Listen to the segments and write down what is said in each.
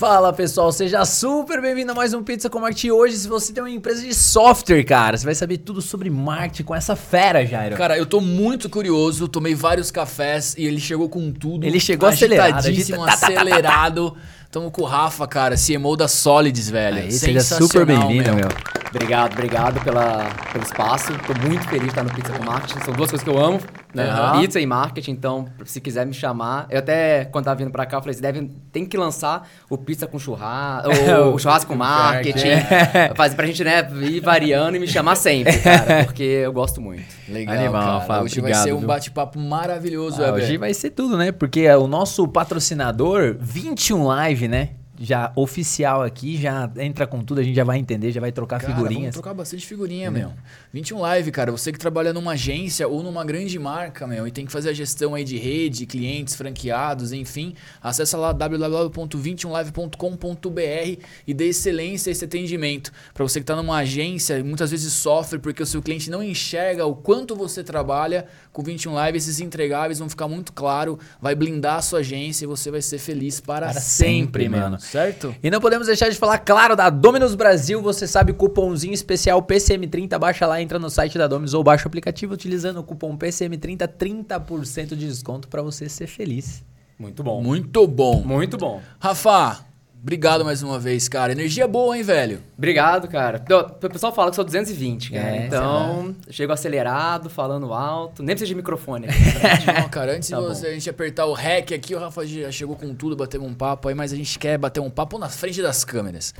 Fala pessoal, seja super bem-vindo a mais um Pizza com Marketing. Hoje, se você tem uma empresa de software, cara, você vai saber tudo sobre marketing com essa fera, Jairo. Cara, eu tô muito curioso, tomei vários cafés e ele chegou com tudo. Ele chegou acelerado, agitadíssimo, tá, tá, tá, tá. acelerado. Tamo com o Rafa, cara, CMO da Solids, velho. Aí, seja Sensacional, super bem-vindo, meu. Obrigado, obrigado pela, pelo espaço. Tô muito feliz de estar no Pizza com Marketing. São duas coisas que eu amo, né? Aham. Pizza e marketing. Então, se quiser me chamar... Eu até, quando tava vindo pra cá, eu falei, você deve, tem que lançar o Pizza com churrasco, o, o churrasco com marketing. Faz pra gente, né, ir variando e me chamar sempre, cara. Porque eu gosto muito. Legal, Animal, cara. Rafa, Hoje obrigado, vai ser um bate-papo maravilhoso, Ah, Weber. hoje vai ser tudo, né? Porque é o nosso patrocinador 21 Live, né? Já oficial aqui, já entra com tudo, a gente já vai entender, já vai trocar Cara, figurinhas. Vamos trocar bastante figurinha, meu. 21 Live, cara. Você que trabalha numa agência ou numa grande marca, meu, e tem que fazer a gestão aí de rede, clientes, franqueados, enfim, acessa lá www.21live.com.br e dê excelência esse atendimento. Para você que tá numa agência, muitas vezes sofre porque o seu cliente não enxerga o quanto você trabalha com 21 Live, esses entregáveis vão ficar muito claro, vai blindar a sua agência e você vai ser feliz para, Para sempre, sempre, mano. Certo? E não podemos deixar de falar, claro, da Dominus Brasil. Você sabe, cupomzinho especial PCM30. Baixa lá, entra no site da Dominus ou baixa o aplicativo utilizando o cupom PCM30, 30% de desconto pra você ser feliz. Muito bom. Muito bom. Muito bom. Rafa, obrigado mais uma vez, cara. Energia boa, hein, velho? Obrigado, cara. O pessoal fala que sou 220, cara. É, então, chego acelerado, falando alto. Nem precisa de microfone. Não, cara, antes Tá de você, a gente apertar o REC aqui, o Rafa já chegou com tudo, batemos um papo aí, mas a gente quer bater um papo na frente das câmeras.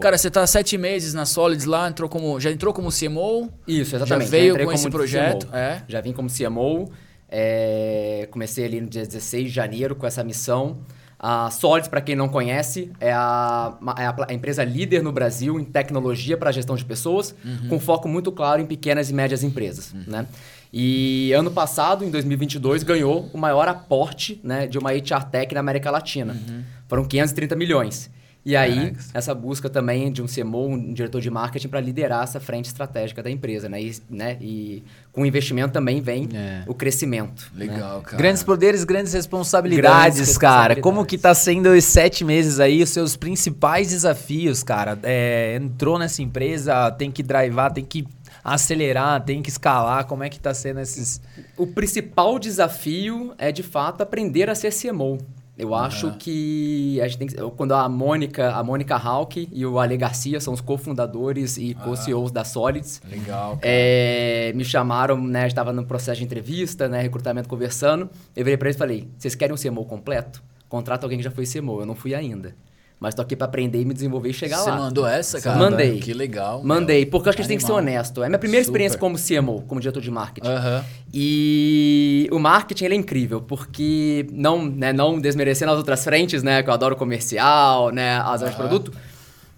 Cara, você tá há sete meses na Solids lá, entrou como, já entrou como CMO? Isso, exatamente. Já veio entrei com esse projeto, é? Já vim como CMO. é, comecei ali no dia 16 de janeiro com essa missão. A Solids, para quem não conhece, é a, é a empresa líder no Brasil em tecnologia para gestão de pessoas, Uhum. com foco muito claro em pequenas e médias empresas. Né? E ano passado, em 2022, ganhou o maior aporte né, de uma HR Tech na América Latina. Uhum. Foram 530 milhões. E aí, Caracas. essa busca também de um CMO, um diretor de marketing, para liderar essa frente estratégica da empresa, né? E, né? e com o investimento também vem É. o crescimento. né? Legal, cara. Grandes poderes, grandes responsabilidades, Grandes cara. responsabilidades. Como que tá sendo esses sete meses aí, os seus principais desafios, cara? É, entrou nessa empresa, tem que drivar, tem que acelerar, tem que escalar. Como é que tá sendo esses... O principal desafio é, de fato, aprender a ser CMO. Eu acho que a gente tem que, quando a Mônica, a Mônica Hawk e o Ale Garcia são os cofundadores e co-CEOs da Solids, Legal. É, me chamaram, né? Estava no processo de entrevista, né? Recrutamento conversando. Eu virei para eles e falei: vocês querem um CMO completo? Contrata alguém que já foi CMO. Eu não fui ainda. Mas tô aqui para aprender e me desenvolver e chegar Você lá. mandou essa, cara? Mandei. Que legal. Mandei, meu. porque eu acho que a gente tem que ser honesto. É minha primeira Super. experiência como CMO, como diretor de marketing. Aham. E o marketing ele é incrível, porque não, né, não desmerecendo as outras frentes, né? Que eu adoro comercial, né? As áreas de Aham. produto.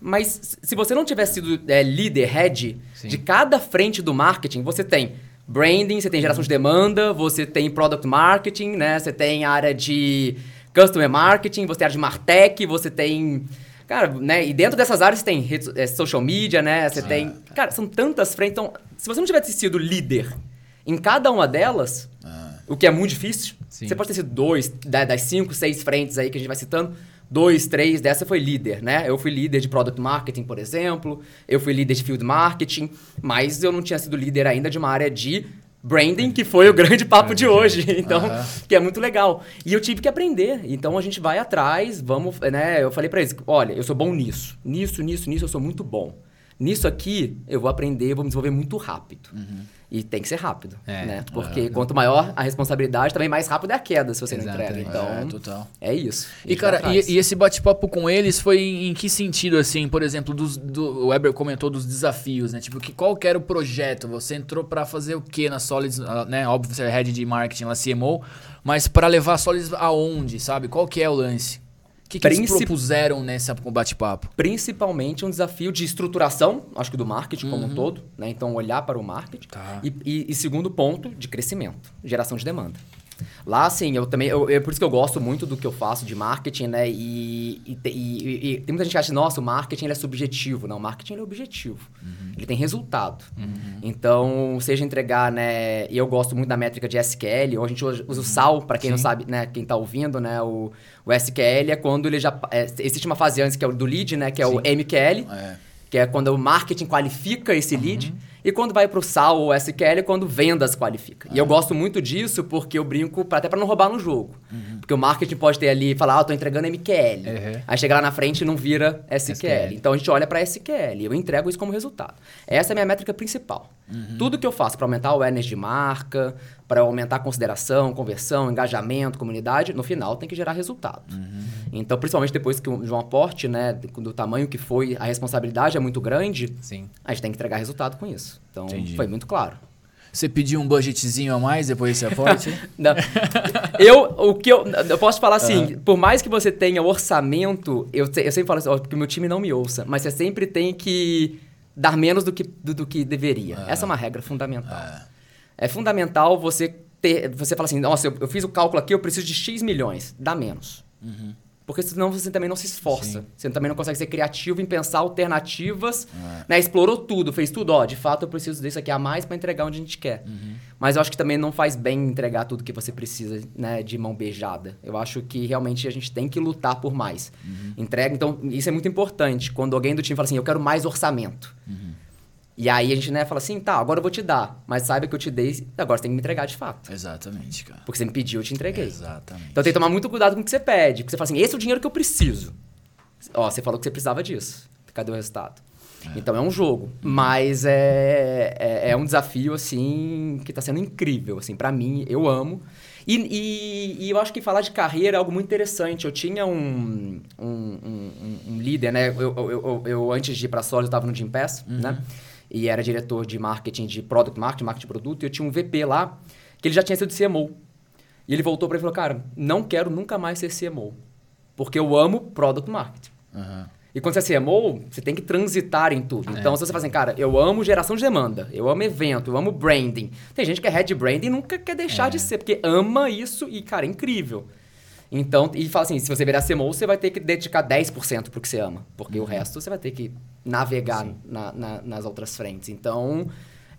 Mas se você não tivesse sido é, líder, head, Sim. de cada frente do marketing, você tem branding, você tem geração de demanda, você tem product marketing, né? Você tem área de customer marketing, você tem a área de martech, você tem... Cara, né? E dentro dessas áreas você tem é, social media, né? Você tem... Cara, são tantas frentes. Então, se você não tivesse sido líder em cada uma delas, o que é muito difícil, Sim. você pode ter sido dois, da- das cinco, seis frentes aí que a gente vai citando, dois, três dessa foi líder, né? Eu fui líder de product marketing, por exemplo, eu fui líder de field marketing, mas eu não tinha sido líder ainda de uma área de branding, que foi o grande papo de hoje, então, que é muito legal. E eu tive que aprender, então a gente vai atrás, vamos, né? Eu falei pra eles, olha, eu sou bom nisso, nisso, nisso, nisso, eu sou muito bom. Nisso aqui, eu vou aprender, vou me desenvolver muito rápido. E tem que ser rápido, É, né? Porque quanto maior a responsabilidade, também mais rápido é a queda se você não entrega. Então, É, total. é isso. E, cara, e, e esse bate-papo com eles foi em, em que sentido, assim? Por exemplo, dos, do, o Weber comentou dos desafios, né? Tipo, que, qual que era o projeto? Você entrou pra fazer o quê na Solids, ah, né? Óbvio, você é head de marketing lá, CMO, mas pra levar a Solids aonde, sabe? Qual que é o lance? O que, que eles Princip- propuseram nesse bate-papo? Principalmente um desafio de estruturação, acho que do marketing como um todo, né? Então, olhar para o marketing. Tá. E, e- e segundo ponto, de crescimento, geração de demanda. Lá, assim, eu também. Eu, é por isso que eu gosto muito do que eu faço de marketing, né? E, e, tem muita gente que acha, nossa, o marketing é subjetivo. Não, o marketing é objetivo. Ele tem resultado. Então, seja entregar, né? E eu gosto muito da métrica de SQL, ou a gente usa, usa o SAL, para quem não sabe, né? Quem tá ouvindo, né? O, o SQL é quando ele já. é, existe uma fase antes que é o do lead, né? Que é o MQL É. que é quando o marketing qualifica esse lead, e quando vai para o SAL ou SQL é quando vendas qualifica. E eu gosto muito disso porque eu brinco pra, até para não roubar no jogo. Porque o marketing pode ter ali, falar, ah, eu tô entregando MQL. Uhum. Aí chega lá na frente e não vira SQL. SQL. Então a gente olha para SQL, eu entrego isso como resultado. Essa é a minha métrica principal. Tudo que eu faço para aumentar o awareness de marca, para aumentar a consideração, conversão, engajamento, comunidade, no final tem que gerar resultado. Então, principalmente depois que de um aporte, né, do, tamanho que foi, a responsabilidade é muito grande, Sim. a gente tem que entregar resultado com isso. Então, Entendi. foi muito claro. Você pediu um budgetzinho a mais depois desse aporte? Não. eu, o que eu, eu posso falar assim, por mais que você tenha orçamento, eu, eu sempre falo assim, ó, porque o meu time não me ouça, mas você sempre tem que dar menos do que, do, do que deveria. Essa é uma regra fundamental. É fundamental você ter, você fala assim, nossa, eu, eu fiz o cálculo aqui, eu preciso de X milhões, dá menos. Porque senão você também não se esforça. Você também não consegue ser criativo em pensar alternativas. Né? Explorou tudo, fez tudo. Ó, de fato eu preciso disso aqui a mais para entregar onde a gente quer. Mas eu acho que também não faz bem entregar tudo que você precisa né, de mão beijada. Eu acho que realmente a gente tem que lutar por mais. Entrega, então isso é muito importante. Quando alguém do time fala assim, eu quero mais orçamento. E aí a gente né, fala assim, tá, agora eu vou te dar. Mas saiba que eu te dei, agora você tem que me entregar de fato. Exatamente, cara. Porque você me pediu, eu te entreguei. Exatamente. Então tem que tomar muito cuidado com o que você pede. Porque você fala assim, esse é o dinheiro que eu preciso. Ó, você falou que você precisava disso. Cadê o resultado? Então é um jogo. Mas é, é, é um desafio, assim, que tá sendo incrível. Assim, para mim, eu amo. E, e, e eu acho que falar de carreira é algo muito interessante. Eu tinha um, um, um, um- líder, né? Eu, eu, eu, eu, antes de ir pra Solis, eu tava no Gym Pass, né? E era diretor de marketing, de product marketing, marketing de produto. E eu tinha um VP lá, que ele já tinha sido CMO. E ele voltou para mim e falou, cara, não quero nunca mais ser CMO. Porque eu amo product marketing. Aham. E quando você é CMO, você tem que transitar em tudo. Então, se você fala assim, cara, eu amo geração de demanda, eu amo evento, eu amo branding. Tem gente que é head branding e nunca quer deixar de ser, porque ama isso e, cara, é incrível. Então, e fala assim, se você virar CMO, você vai ter que dedicar 10% pro que você ama. Porque o resto você vai ter que navegar na- na- nas outras frentes. Então,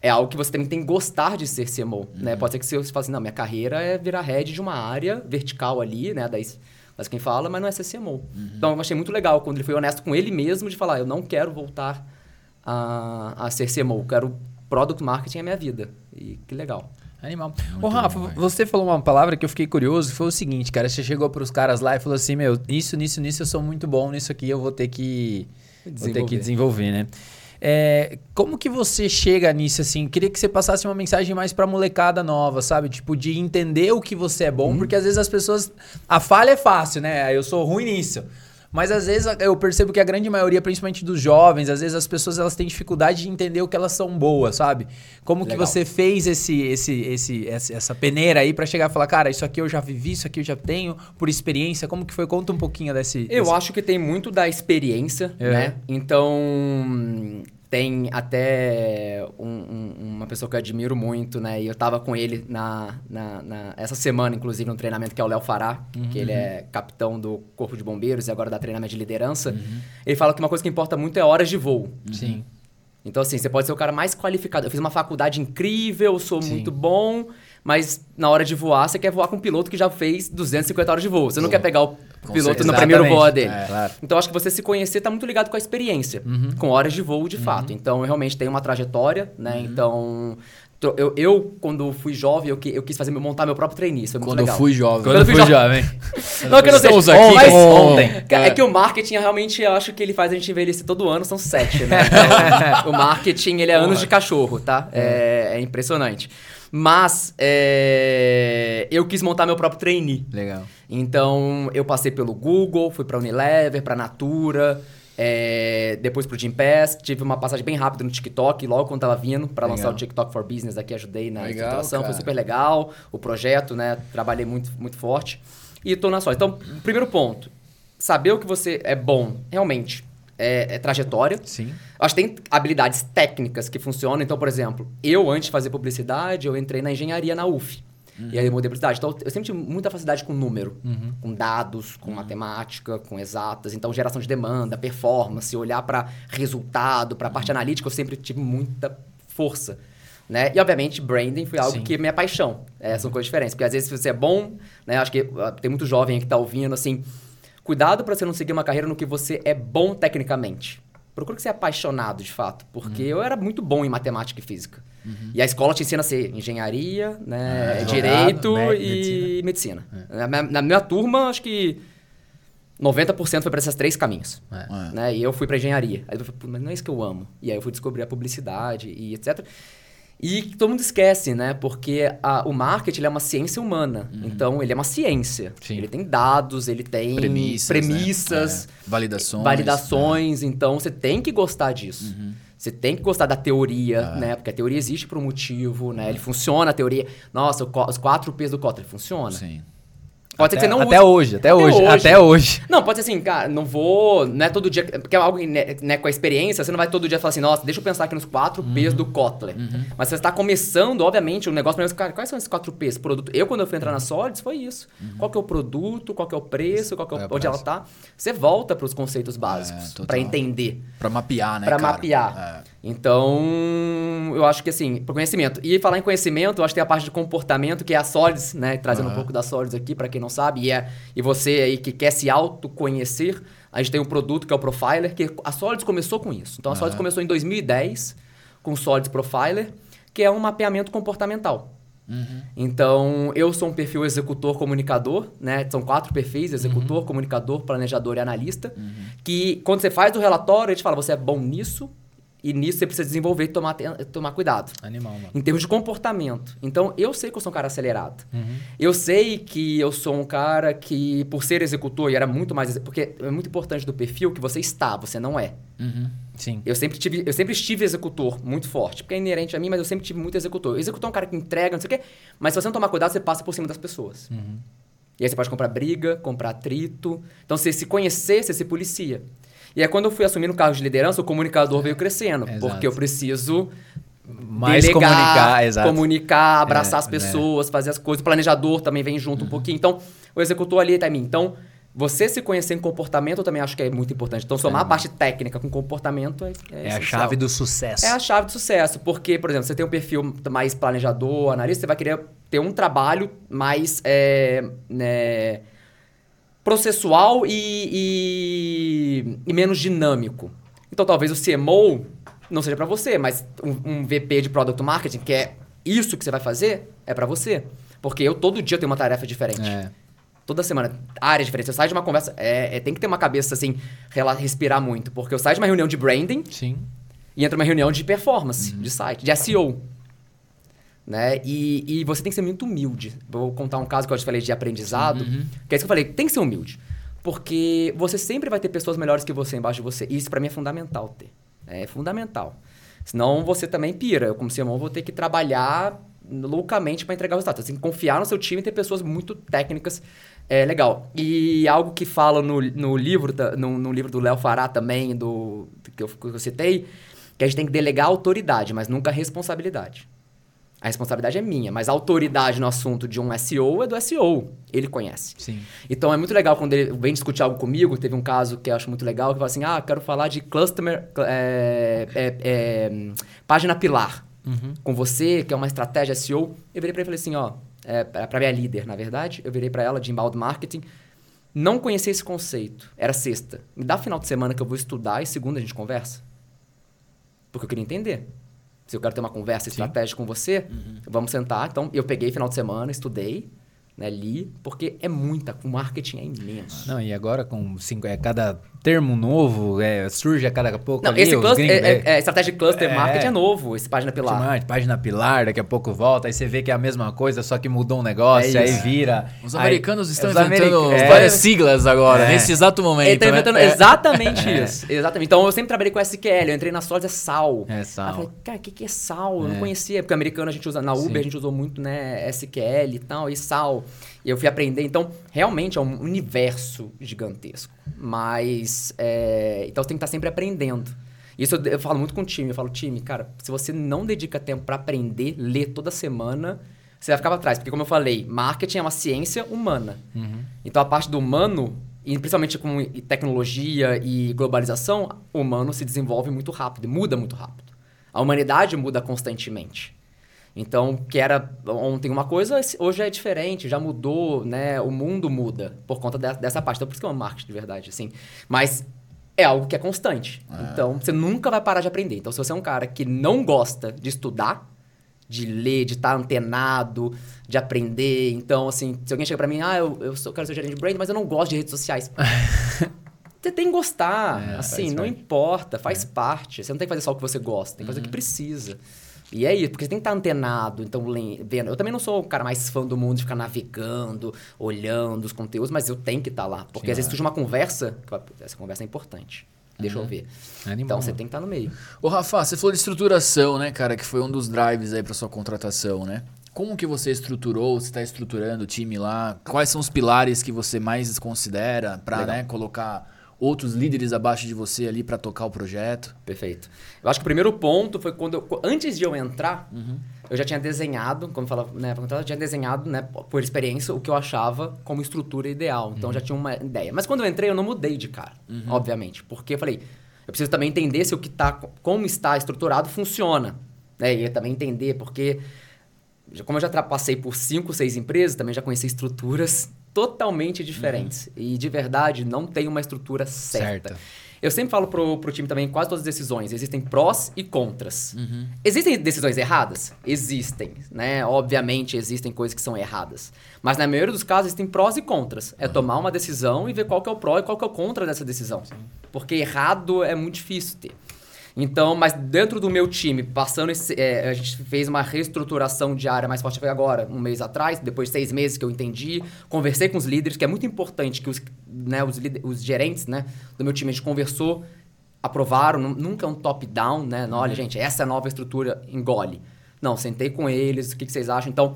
é algo que você também tem que gostar de ser CMO, né? Pode ser que você fale assim, não, minha carreira é virar head de uma área vertical ali, né? Das, das quem fala, mas não é ser CMO. Então, eu achei muito legal quando ele foi honesto com ele mesmo de falar, eu não quero voltar a, a ser CMO, eu quero product marketing é minha vida. E que legal. Animal. Ô, Rafa, você falou uma palavra que eu fiquei curioso, foi o seguinte, cara. Você chegou pros caras lá e falou assim, meu, isso, nisso, nisso eu sou muito bom, nisso aqui eu vou ter que vou ter que desenvolver, né? É, como que você chega nisso, assim? Queria que você passasse uma mensagem mais pra molecada nova, sabe? Tipo, de entender o que você é bom, porque às vezes as pessoas... A falha é fácil, né? Eu sou ruim nisso. Mas às vezes eu percebo que a grande maioria, principalmente dos jovens, às vezes as pessoas elas têm dificuldade de entender o que elas são boas, sabe? Como que Legal. você fez esse, esse, esse, essa peneira aí pra chegar e falar, cara, isso aqui eu já vivi, isso aqui eu já tenho por experiência. Como que foi? Conta um pouquinho desse. Eu desse- acho que tem muito da experiência, É. né? Então, tem até um- um- uma pessoa que eu admiro muito, né? E eu tava com ele na, na, na- essa semana, inclusive, no treinamento, que é o Léo Fará, que ele é capitão do Corpo de Bombeiros e agora dá treinamento de liderança. Ele fala que uma coisa que importa muito é horas de voo. Sim. Então, assim, você pode ser o cara mais qualificado. Eu fiz uma faculdade incrível, sou Sim. muito bom, mas na hora de voar, você quer voar com um piloto que já fez 250 horas de voo. Você não quer pegar o Com piloto no certeza. primeiro voo dele. É, claro. Então, acho que você se conhecer tá muito ligado com a experiência, com horas de voo de fato. Então, eu realmente tenho uma trajetória, né? Então, tro- eu, eu, quando fui jovem, eu, que- eu quis fazer, montar meu próprio trainee. Isso foi muito Quando eu legal. fui jovem. Quando eu fui jovem. Não, que eu não sei. Estamos aqui mas ontem. É. É. que o marketing, realmente, eu acho que ele faz a gente envelhecer todo ano, são sete, né? Então, o marketing, ele é anos de cachorro, tá? É, é impressionante. Mas é, eu quis montar meu próprio trainee. Legal. Então, eu passei pelo Google, fui pra Unilever, pra Natura, é, depois pro Gym Pass, tive uma passagem bem rápida no TikTok, logo quando tava vindo pra lançar o TikTok for Business aqui, ajudei na estruturação, foi super legal, o projeto, né, trabalhei muito, muito forte e tô na só. Então, primeiro ponto, saber o que você é bom, realmente, é, é trajetória, Sim. Acho que tem habilidades técnicas que funcionam. Então, por exemplo, eu, antes de fazer publicidade, eu entrei na engenharia na UF. E aí eu mudei para cidade. Então eu sempre tive muita facilidade com número, com dados, com matemática, com exatas. Então geração de demanda, performance, olhar para resultado, para a parte analítica, eu sempre tive muita força. Né? E, obviamente, branding foi algo Sim. que é minha paixão. É, são coisas diferentes. Porque, às vezes, se você é bom... Né? Acho que ah, tem muito jovem que tá ouvindo, assim... Cuidado para você não seguir uma carreira no que você é bom tecnicamente. Procura que você é apaixonado, de fato. Porque eu era muito bom em matemática e física. E a escola te ensina a ser engenharia, né? Ah, direito advogado, e medicina. Na, minha, na minha turma, acho que 90% foi para esses três caminhos. É. É. Né? E eu fui para engenharia. Aí eu falei, "Pô, mas não é isso que eu amo. E aí eu fui descobrir a publicidade e etc. E todo mundo esquece, né? Porque a- o marketing ele é uma ciência humana. Então, ele é uma ciência. Sim. Ele tem dados, ele tem Premissas. premissas, né? É. Validações. validações. Então, você tem que gostar disso. Uhum. Você tem que gostar da teoria, É. né? Porque a teoria existe por um motivo, né? Ele funciona, a teoria... Nossa, os quatro P's do Kotler, funciona. Sim. Pode ser que Até, você não até use- hoje, até, hoje, até hoje. não, pode ser assim, cara, não vou. Não é todo dia. Porque é algo né, né, com a experiência, você não vai todo dia falar assim, nossa, deixa eu pensar aqui nos quatro P's do Kotler. Mas você está começando, obviamente, o negócio primeiro, cara, quais são esses quatro P's? Produto. Eu, quando eu fui entrar na Solids, foi isso. Qual que é o produto, qual que é o preço, qual que é o, é o onde ela preço? tá. Você volta para os conceitos básicos, total. para entender. Pra mapear, né, Pra cara? mapear. É. Então, eu acho que assim, pro conhecimento. E falar em conhecimento, eu acho que tem a parte de comportamento, que é a Solids, né? Trazendo um Aham. pouco da Solids aqui, pra quem não sabe. E, é, e você aí que quer se autoconhecer, a gente tem um produto que é o Profiler, que a Solids começou com isso. Então, a Solids Aham. começou em 2010 com o Solids Profiler, que é um mapeamento comportamental. Uhum. Então, eu sou um perfil executor comunicador, né? São quatro perfis: Uhum. executor, comunicador, planejador e analista. Que quando você faz o relatório, ele te fala: você é bom nisso, e nisso você precisa desenvolver e tomar, tomar cuidado. Animal, mano. Em termos de comportamento. Então, eu sei que eu sou um cara acelerado. Uhum. Eu sei que eu sou um cara que, por ser executor, e era muito mais. Porque é muito importante do perfil que você está, você não é. Uhum. Sim. Eu sempre, tive, eu sempre estive executor muito forte, porque é inerente a mim, mas eu sempre tive muito executor. O executor é um cara que entrega, não sei o quê, mas se você não tomar cuidado, você passa por cima das pessoas. Uhum. E aí você pode comprar briga, comprar atrito. Então, você se conhecer, você se policia. E aí, quando eu fui assumir no cargo de liderança, o comunicador veio crescendo, Exato. porque eu preciso Mais delegar, comunicar, exato. comunicar, abraçar É, as pessoas, fazer as coisas. O planejador também vem junto um pouquinho. Então, o executor ali em mim. Então, você se conhecer em comportamento eu também acho que é muito importante. Então, somar a parte técnica com comportamento é, é, É a chave do sucesso. É a chave do sucesso, porque, por exemplo, você tem um perfil mais planejador, analista, você vai querer ter um trabalho mais é, né, processual e, e- e menos dinâmico. Então, talvez o CMO não seja para você, mas um, um VP de Product Marketing, que é isso que você vai fazer, é para você. Porque eu todo dia tenho uma tarefa diferente. É. Toda semana, área diferente. Você sai de uma conversa, é, é- tem que ter uma cabeça assim, respirar muito. Porque eu saio de uma reunião de branding, Sim. e entra uma reunião de performance, de site, de SEO. Né? E, e você tem que ser muito humilde. Vou contar um caso que eu te falei de aprendizado, que é isso que eu falei, tem que ser humilde. Porque você sempre vai ter pessoas melhores que você embaixo de você. E isso pra mim é fundamental ter. É fundamental. Senão você também pira. Eu, como CMO, vou ter que trabalhar loucamente para entregar o resultado. Você tem que confiar no seu time e ter pessoas muito técnicas. É legal. E algo que fala no, no livro, no, no livro do Léo Fará também, do, que, eu, que eu citei, que a gente tem que delegar autoridade, mas nunca responsabilidade. A responsabilidade é minha, mas a autoridade no assunto de um SEO é do SEO. Ele conhece. Sim. Então é muito legal quando ele vem discutir algo comigo. Teve um caso que eu acho muito legal, que fala assim: ah, quero falar de customer. é, é, é, página pilar. Com você, que é uma estratégia SEO. Eu virei pra ele e falei assim: ó, é, pra minha líder, na verdade, eu virei pra ela de inbound marketing. Não conhecia esse conceito. Era sexta. Me dá final de semana que eu vou estudar e segunda a gente conversa. Porque eu queria entender. Se eu quero ter uma conversa estratégica com você, vamos sentar. Então, eu peguei final de semana, estudei, né, li, porque é muita, o marketing é imenso. Não, e agora com cinco, é, cada termo novo é, surge a cada pouco Não, ali, esse cluster, gringos, é, é- é estratégia de cluster É. marketing é novo, esse página pilar. Chamante, página pilar, daqui a pouco volta, aí você vê que é a mesma coisa, só que mudou um negócio, É aí vira. Os aí- americanos estão os inventando é. várias siglas agora, É. nesse exato momento. Ele tá né? inventando É. exatamente isso. Exatamente. Então eu sempre trabalhei com SQL, eu entrei na Solids é SAL. É, SAL. Aí eu falei, cara, o que, que é SAL? Eu não conhecia, porque americano a gente usa, na Uber Sim. a gente usou muito, né, SQL e tal, e SAL. E eu fui aprender. Então, realmente é um universo gigantesco. Mas, é, então você tem que estar sempre aprendendo. Isso eu, eu falo muito com o time. Eu falo, time, cara, se você não dedica tempo pra aprender, ler toda semana, você vai ficar para trás. Porque, como eu falei, marketing é uma ciência humana. Então, a parte do humano, e principalmente com tecnologia e globalização, o humano se desenvolve muito rápido, muda muito rápido. A humanidade muda constantemente. Então, que era ontem uma coisa, hoje é diferente, já mudou, né? O mundo muda por conta de- dessa parte. Então, por isso que é um marketing de verdade, assim. Mas é algo que é constante. Então, você nunca vai parar de aprender. Então, se você é um cara que não gosta de estudar, de ler, de estar antenado, de aprender. Então, assim, se alguém chega pra mim, ah, eu, eu sou, quero ser gerente de brand, mas eu não gosto de redes sociais. Você tem que gostar, É, assim, não parte. importa, faz parte. Você não tem que fazer só o que você gosta, tem que fazer o que precisa. E é isso, porque você tem que estar antenado, então vendo. Eu também não sou o cara mais fã do mundo de ficar navegando, olhando os conteúdos, mas eu tenho que estar lá. Porque às vezes surge uma conversa, essa conversa é importante. Deixa eu ver. Animal, então você tem que estar no meio. Ô, Rafa, você falou de estruturação, né, cara? Que foi um dos drives aí pra sua contratação, né? Como que você estruturou, você tá estruturando o time lá? Quais são os pilares que você mais considera Legal. né, colocar outros líderes abaixo de você ali pra tocar o projeto? Perfeito. Eu acho que o primeiro ponto foi quando eu, antes de eu entrar, Uhum. eu já tinha desenhado, como fala, né, pra contratar, eu tinha desenhado, né, por experiência, o que eu achava como estrutura ideal. Então Uhum. já tinha uma ideia. Mas quando eu entrei, eu não mudei de cara, obviamente, porque eu falei, eu preciso também entender se o que tá, como está estruturado funciona, né? E eu também entender porque como eu já passei por cinco, seis empresas, também já conheci estruturas totalmente diferentes. E de verdade, não tem uma estrutura certa. Certa. Eu sempre falo pro, pro time também, quase todas as decisões, existem prós e contras. Existem decisões erradas? Existem, né? Obviamente existem coisas que são erradas. Mas na maioria dos casos existem prós e contras. É tomar uma decisão e ver qual que é o pró e qual que é o contra dessa decisão. Porque errado é muito difícil ter. Então, mas dentro do meu time, passando esse, é, a gente fez uma reestruturação de área mais forte agora, um mês atrás, depois de seis meses que eu entendi, conversei com os líderes, que é muito importante que os, né, os, os gerentes né, do meu time, a gente conversou, aprovaram, nu- nunca é um top-down, né? Olha, gente, essa é a nova estrutura, engole. Não, sentei com eles, o que, que vocês acham? Então,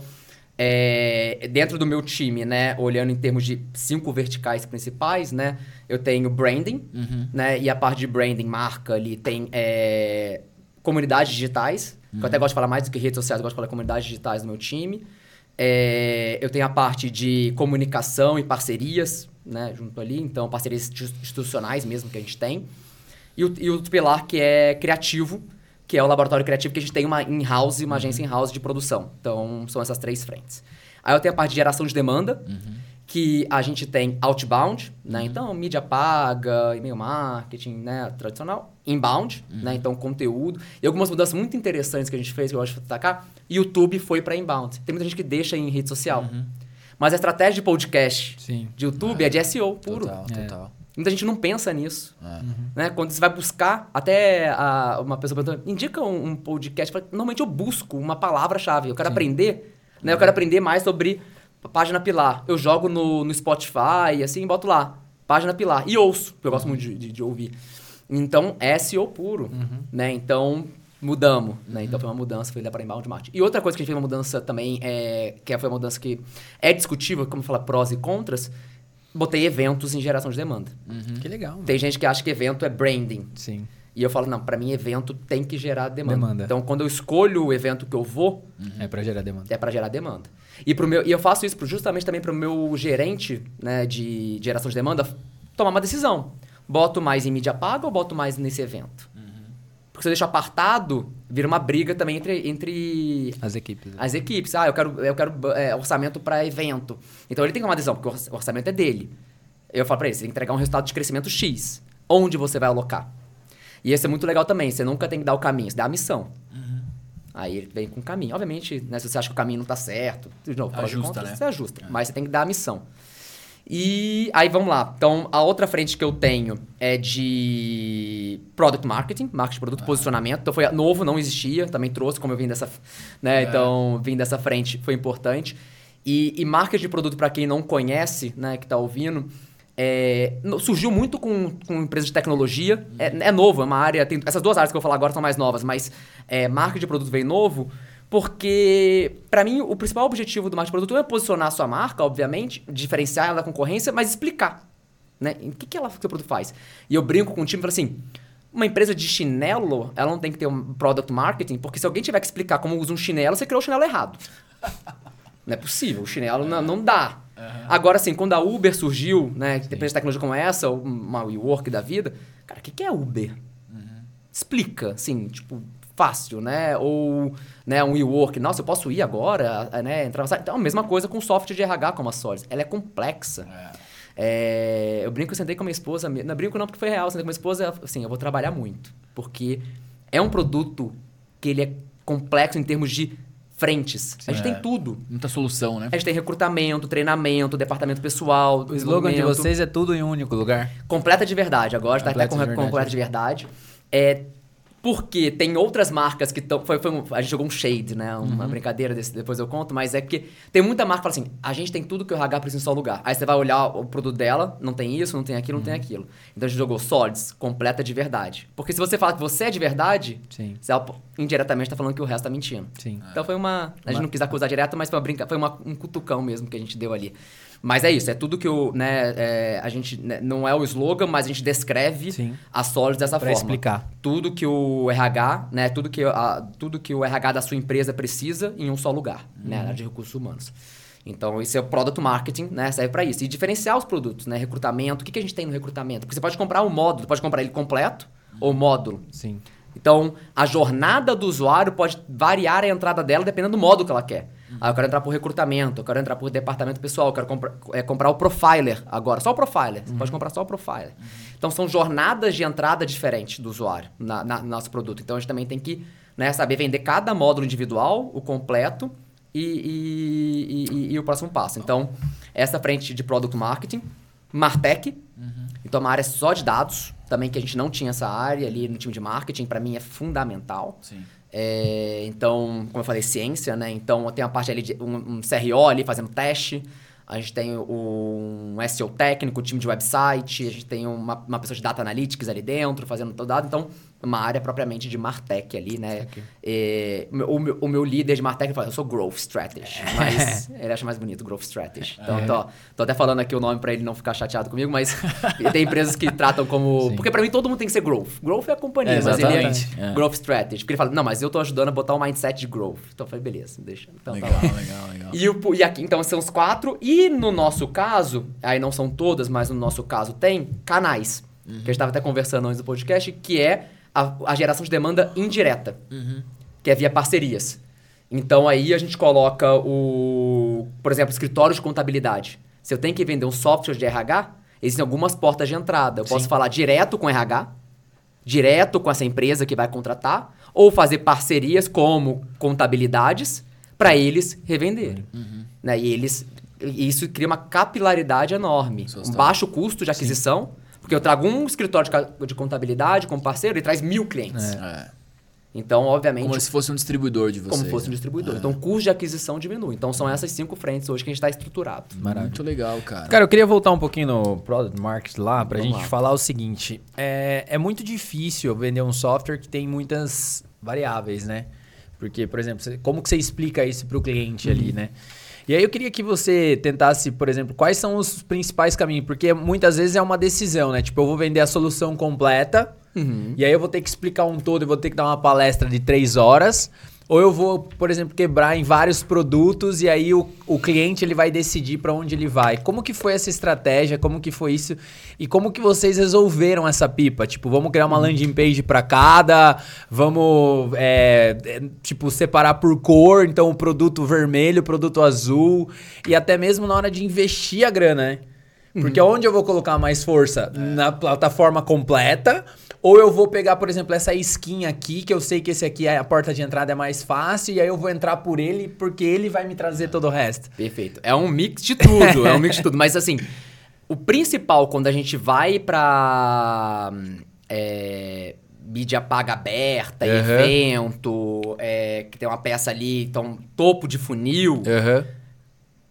é, dentro do meu time, né, olhando em termos de cinco verticais principais, né, eu tenho branding, né, e a parte de branding, marca ali, tem é, comunidades digitais, que eu até gosto de falar mais do que redes sociais, eu gosto de falar comunidades digitais no meu time. É, eu tenho a parte de comunicação e parcerias, né, junto ali, então parcerias institu- institucionais mesmo que a gente tem. E o, e o outro pilar que é criativo, que é o laboratório criativo, que a gente tem uma in-house, uma agência in-house de produção. Então, são essas três frentes. Aí eu tenho a parte de geração de demanda, que a gente tem outbound, né? Então, mídia paga, e-mail marketing, né? Tradicional. Inbound, né? Então, conteúdo. E algumas mudanças muito interessantes que a gente fez, que eu gosto de destacar. YouTube foi para inbound. Tem muita gente que deixa em rede social. Mas a estratégia de podcast Sim. de YouTube é de SEO puro. Total, É. Muita gente não pensa nisso. É. Né? Quando você vai buscar, até a- uma pessoa perguntou, indica um, um podcast. Normalmente eu busco uma palavra-chave. Eu quero aprender. Né? Eu quero aprender mais sobre página Pilar. Eu jogo no, no Spotify, assim, boto lá. Página Pilar. E ouço, porque eu gosto muito de, de- de ouvir. Então, é SEO puro. Né? Então, mudamos. Né? Então, foi uma mudança, foi lá para inbound marketing. E outra coisa que a gente fez uma mudança também, é, que foi uma mudança que é discutível, como fala prós e contras, botei eventos em geração de demanda. Que legal. mano. Tem gente que acha que evento é branding. Sim. E eu falo, não, pra mim evento tem que gerar demanda. Demanda. Então, quando eu escolho o evento que eu vou, É pra gerar demanda. é pra gerar demanda. E, pro meu, e eu faço isso justamente também pro meu gerente né, de geração de demanda tomar uma decisão. Boto mais em mídia paga ou boto mais nesse evento? Porque se eu deixo apartado, vira uma briga também entre, entre As equipes. as equipes. Ah, eu quero, eu quero é, orçamento para evento. Então ele tem que tomar decisão, porque o orça- o orçamento é dele. Eu falo para ele, você tem que entregar um resultado de crescimento X. Onde você vai alocar? E esse é muito legal também, você nunca tem que dar o caminho, você dá a missão. Aí ele vem com o caminho. Obviamente, né, se você acha que o caminho não tá certo, de novo, Ajusta, né? você ajusta. Mas você tem que dar a missão. E aí vamos lá. Então, a outra frente que eu tenho é de product marketing, marketing de produto, posicionamento. Então foi novo, não existia, também trouxe, como eu vim dessa, né? Então, vim dessa frente, foi importante. E, e marketing de produto, para quem não conhece, né, que tá ouvindo, é, surgiu muito com, com empresas de tecnologia. É, é novo, é uma área. Tem, essas duas áreas que eu vou falar agora são mais novas, mas é, marketing de produto veio novo. Porque, para mim, o principal objetivo do marketing de produto é posicionar a sua marca, obviamente, diferenciar ela da concorrência, mas explicar. Né? O que, que ela, o seu produto faz? E eu brinco com o time e falo assim: uma empresa de chinelo, ela não tem que ter um product marketing, porque se alguém tiver que explicar como usa um chinelo, você criou o chinelo errado. Não é possível, o chinelo não, não dá. Agora, assim, quando a Uber surgiu, né, depois de tecnologia como essa, uma WeWork da vida, cara, o que, que é Uber? Explica, assim, tipo, fácil, né? Ou né, um WeWork, nossa, eu posso ir agora, né? Entrar, então, a mesma coisa com software de RH como a Solis. Ela é complexa. É, eu brinco, eu sentei com a minha esposa, não brinco não porque foi real, eu sentei com a minha esposa, assim, eu vou trabalhar muito, porque é um produto que ele é complexo em termos de frentes. a gente É. tem tudo. Muita solução, né? A gente tem recrutamento, treinamento, departamento pessoal, O slogan de vocês é tudo em um único lugar. Completa de verdade. Agora está até Completa com de verdade. completa de verdade. É porque tem outras marcas que estão. Foi, foi um- a gente jogou um shade, né? Uhum. Uma brincadeira desse, depois eu conto, mas é porque tem muita marca que fala assim: a gente tem tudo que o RH precisa em só lugar. Aí você vai olhar o produto dela, não tem isso, não tem aquilo, não tem Uhum. aquilo. Então a gente jogou solids, completa de verdade. Porque se você fala que você é de verdade, Sim. você indiretamente está falando que o resto tá mentindo. Sim. Então foi uma. A gente não quis acusar direto, mas foi, uma brinca, foi uma- um cutucão mesmo que a gente deu ali. Mas é isso, é tudo que o. Né, é, a gente. né, não é o slogan, mas a gente descreve Sim. a Solids dessa Pra forma. explicar. Tudo que o RH, né? Tudo que, a, tudo que o RH da sua empresa precisa em um só lugar, né? Na área de recursos humanos. Então, isso é o product marketing, né? Serve para isso. E diferenciar os produtos, né? Recrutamento. O que, que a gente tem no recrutamento? Porque você pode comprar um módulo, pode comprar ele completo ou módulo. Sim. Então, a jornada do usuário pode variar a entrada dela dependendo do modo que ela quer. Ah, eu quero entrar por recrutamento, eu quero entrar por departamento pessoal, eu quero compra- é, comprar o profiler agora, só o profiler. Você pode comprar só o profiler. Então, são jornadas de entrada diferentes do usuário na, na- no nosso produto. Então, a gente também tem que né, saber vender cada módulo individual, o completo e, e- e- e- e o próximo passo. Então, essa frente de Product Marketing, Martech, então uma área só de dados, também que a gente não tinha essa área ali no time de marketing, para mim é fundamental. Sim. É, então, como eu falei, ciência, né? Então tem a parte ali de um, um CRO ali fazendo teste. A gente tem um SEO técnico, time de website, a gente tem uma, uma pessoa de data analytics ali dentro, fazendo todo dado. Então, uma área propriamente de Martech ali, né? É, o, meu- o meu, líder de Martech fala, eu sou Growth Strategy, mas ele acha mais bonito Growth Strategy. Então, tô, tô até falando aqui o nome para ele não ficar chateado comigo, mas tem empresas que tratam como... Sim. Porque para mim todo mundo tem que ser Growth. Growth é a companhia, É, mas ele é. É. Growth Strategy. Porque ele fala, não, mas eu tô ajudando a botar o mindset de Growth. Então eu falei, beleza, deixa. Então legal, tá lá. legal, legal. E, o, e aqui, então, são os quatro. E no nosso caso, aí não são todas, mas no nosso caso tem canais. Que a gente estava até conversando antes do podcast, que é a, a geração de demanda indireta. Que é via parcerias. Então aí a gente coloca o, por exemplo, escritório de contabilidade. Se eu tenho que vender um software de RH, existem algumas portas de entrada. Eu posso falar direto com o RH, direto com essa empresa que vai contratar, ou fazer parcerias como contabilidades para eles revenderem. Né? E eles isso cria uma capilaridade enorme. Um baixo custo de aquisição, porque eu trago um escritório de, de contabilidade como parceiro e traz mil clientes. É. Então, obviamente, Como se fosse um distribuidor de vocês. como fosse um né? distribuidor. Então, o custo de aquisição diminui. Então, são essas cinco frentes hoje que a gente está estruturado. Muito legal, cara. Cara, eu queria voltar um pouquinho no Product Market lá pra Vamos gente lá. falar o seguinte. É, é muito difícil vender um software que tem muitas variáveis, né? Porque, por exemplo, como que você explica isso pro cliente ali, né? E aí eu queria que você tentasse, por exemplo, quais são os principais caminhos, porque muitas vezes é uma decisão, né? Tipo, eu vou vender a solução completa, e aí eu vou ter que explicar um todo, eu vou ter que dar uma palestra de três horas, ou eu vou, por exemplo, quebrar em vários produtos e aí o, o cliente ele vai decidir para onde ele vai. Como que foi essa estratégia? Como que foi isso? E como que vocês resolveram essa pipa? Tipo, vamos criar uma landing page para cada, vamos é, é, tipo separar por cor, então o produto vermelho, o produto azul e até mesmo na hora de investir a grana, né? Porque onde eu vou colocar mais força? Na plataforma completa? Ou eu vou pegar, por exemplo, essa skin aqui, que eu sei que esse aqui, a porta de entrada é mais fácil, e aí eu vou entrar por ele, porque ele vai me trazer todo o resto. Perfeito. É um mix de tudo, é um mix de tudo. Mas assim, o principal quando a gente vai pra é, mídia paga aberta, Aham. evento, é, que tem uma peça ali, então topo de funil,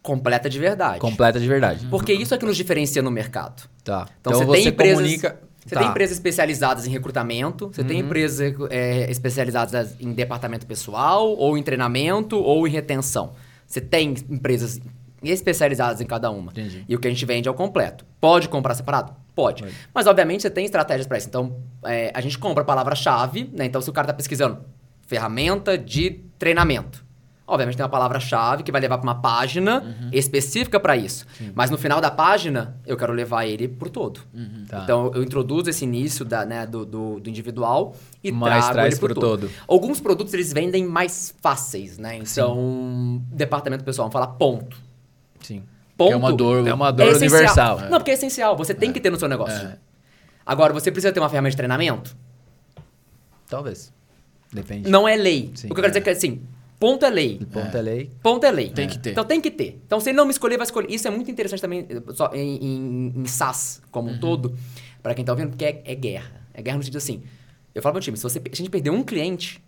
completa de verdade. Completa de verdade. Porque isso é que nos diferencia no mercado. Tá. Então, você, tem empresas, comunica... Você Tá. tem empresas especializadas em recrutamento, você tem empresas é, especializadas em departamento pessoal, ou em treinamento, ou em retenção. Você tem empresas especializadas em cada uma. Entendi. E o que a gente vende é o completo. Pode comprar separado? Pode. Pode. Mas, obviamente, você tem estratégias para isso. Então, é, a gente compra a palavra-chave, né? Então, se o cara está pesquisando ferramenta de treinamento, Obviamente tem uma palavra-chave que vai levar para uma página Uhum. específica para isso. Mas no final da página, eu quero levar ele pro todo. Uhum. Tá. Então eu introduzo esse início da, né, do, do, do individual e Mas trago traz ele pro, pro todo. todo. Alguns produtos eles vendem mais fáceis, né? Então, departamento pessoal, vamos falar ponto. Sim. Ponto é uma dor- É uma dor essencial. universal. Não, porque é essencial. Você tem que ter no seu negócio. É. Agora, você precisa ter uma ferramenta de treinamento? Talvez. Depende. Não é lei. Sim. o que eu quero dizer é que, assim, ponto é lei. Ponto é lei. Ponto é lei. Tem que ter. Então tem que ter. Então se ele não me escolher, vai escolher. Isso é muito interessante também eh, só em, em, em SaaS como Uhum. um todo, pra quem tá ouvindo, porque é, é guerra. É guerra no sentido assim. Eu falo pro time, se, você, se a gente perder um cliente,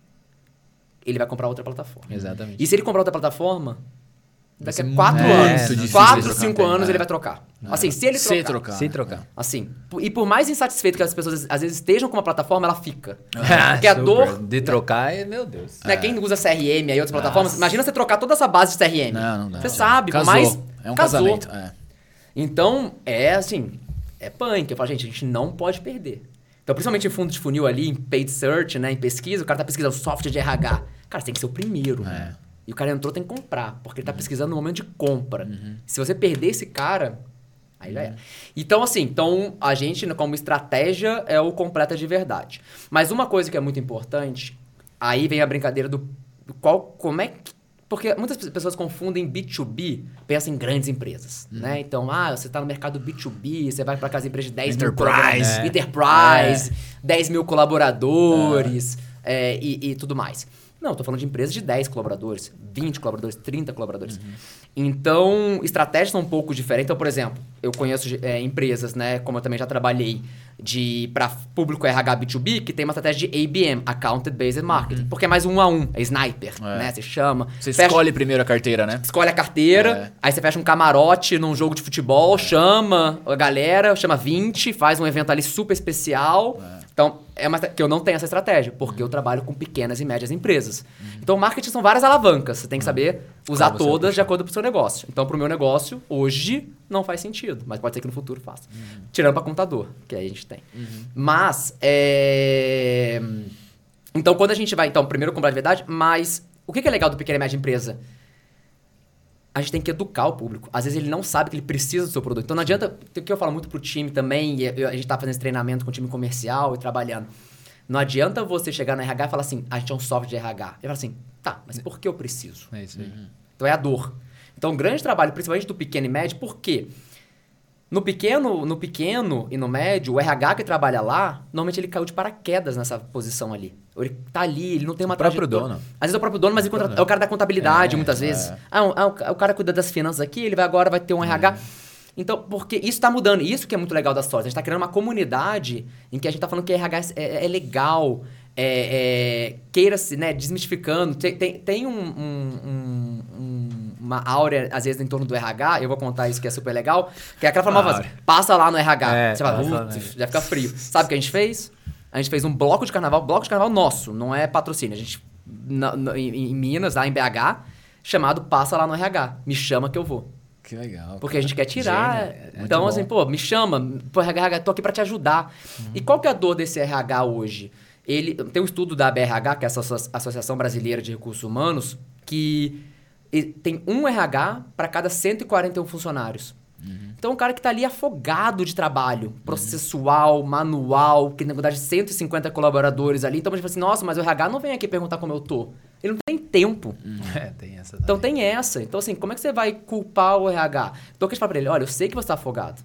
ele vai comprar outra plataforma. Exatamente. E se ele comprar outra plataforma, daqui a quatro muito anos, quatro, de trocar. cinco anos, É. ele vai trocar. Assim, se ele Se trocar. trocar. Se trocar. Assim, e por mais insatisfeito que as pessoas às vezes estejam com uma plataforma, ela fica. Ah, Porque a dor. De trocar é, meu Deus. Né, Quem usa CRM e outras plataformas, imagina você trocar toda essa base de CRM. Não, não dá. Você sabe, por Casou. mais. É um casou. casamento. É. Então, é assim, é punk. Eu falo, gente, a gente não pode perder. Então, principalmente em fundo de funil ali, em paid search, né, em pesquisa, o cara tá pesquisando software de RH. Cara, você tem que ser o primeiro. É. E o cara entrou, tem que comprar, porque ele tá pesquisando no momento de compra. Uhum. Se você perder esse cara, aí já é. Então, assim, então a gente, como estratégia, é o completa de verdade. Mas uma coisa que é muito importante, aí vem a brincadeira do, qual, como é que porque muitas pe- pessoas confundem B2B, pensam em grandes empresas, Uhum. né? Então, ah, você está no mercado B2B, você vai para aquelas empresas de 10 Enterprise. mil colaboradores, É. Enterprise, 10 mil colaboradores é, e, e tudo mais. Não, eu tô falando de empresas de 10 colaboradores, 20 colaboradores, 30 colaboradores. Então, estratégias são um pouco diferentes. Então, por exemplo, eu conheço é, empresas, né, como eu também já trabalhei, de para público RH B2B, que tem uma estratégia de ABM, Accounted Based Marketing. Porque é mais um a um, é sniper, É. né? Você chama. Você fecha- escolhe primeiro a carteira, né? Escolhe a carteira, É. aí você fecha um camarote num jogo de futebol, chama a galera, chama 20, faz um evento ali super especial. Então, é uma, que eu não tenho essa estratégia, porque eu trabalho com pequenas e médias empresas. Então, marketing são várias alavancas, você tem que saber usar todas de acordo com o seu negócio. Então, pro meu negócio, hoje não faz sentido, mas pode ser que no futuro faça. Tirando para contador, que aí a gente tem. Mas, é... Então, quando a gente vai, então, primeiro comprar de verdade, mas o que que é legal do pequena e média empresa? A gente tem que educar o público. Às vezes ele não sabe que ele precisa do seu produto. Então não adianta, o que eu falo muito pro time também, e a gente tá fazendo esse treinamento com o time comercial e trabalhando. Não adianta você chegar no RH e falar assim, a gente é um software de RH. Ele fala assim, tá, mas por que eu preciso? É isso aí. Então é a dor. Então o grande trabalho, principalmente do pequeno e médio, por quê? No pequeno, no pequeno e no médio, o RH que trabalha lá, normalmente ele caiu de paraquedas nessa posição ali. Ele tá ali, ele não tem uma O próprio dono. Às vezes é o próprio dono, mas ele é o cara da contabilidade, muitas vezes. Ah, um- ah, o o cara cuida das finanças aqui, ele vai agora vai ter um RH. Então, porque isso tá mudando. Isso que é muito legal da Stories. A gente tá criando uma comunidade em que a gente tá falando que RH é, é legal, é, é, queira-se, né, desmistificando. Tem, tem, tem um- um- um- uma áurea, às vezes, em torno do RH, eu vou contar isso que é super legal, que é aquela áurea. passa lá no RH. É, Você fala, "Putz, né?" já fica frio. Sabe o que a gente fez? A gente fez um bloco de carnaval, bloco de carnaval nosso, não é patrocínio. A gente, na- na- em, em Minas, lá em BH, chamado Passa lá no RH. Me chama que eu vou. Que legal. Porque a gente quer tirar. É- então, assim, pô, me chama. Pô, RH, tô aqui pra te ajudar. E qual que é a dor desse RH hoje? Ele tem um estudo da BRH, que é essa Asso- Associação Brasileira de Recursos Humanos, que tem um RH para cada 141 funcionários. Então, um cara que tá ali afogado de trabalho, processual, manual, que tem quantidade de 150 colaboradores ali. Então, a gente fala assim, nossa, mas o RH não vem aqui perguntar como eu tô. Ele não tem tempo. É, tem essa Então também. tem essa. Então, assim, como é que você vai culpar o RH? Então, o que a gente fala pra ele? Olha, eu sei que você tá afogado.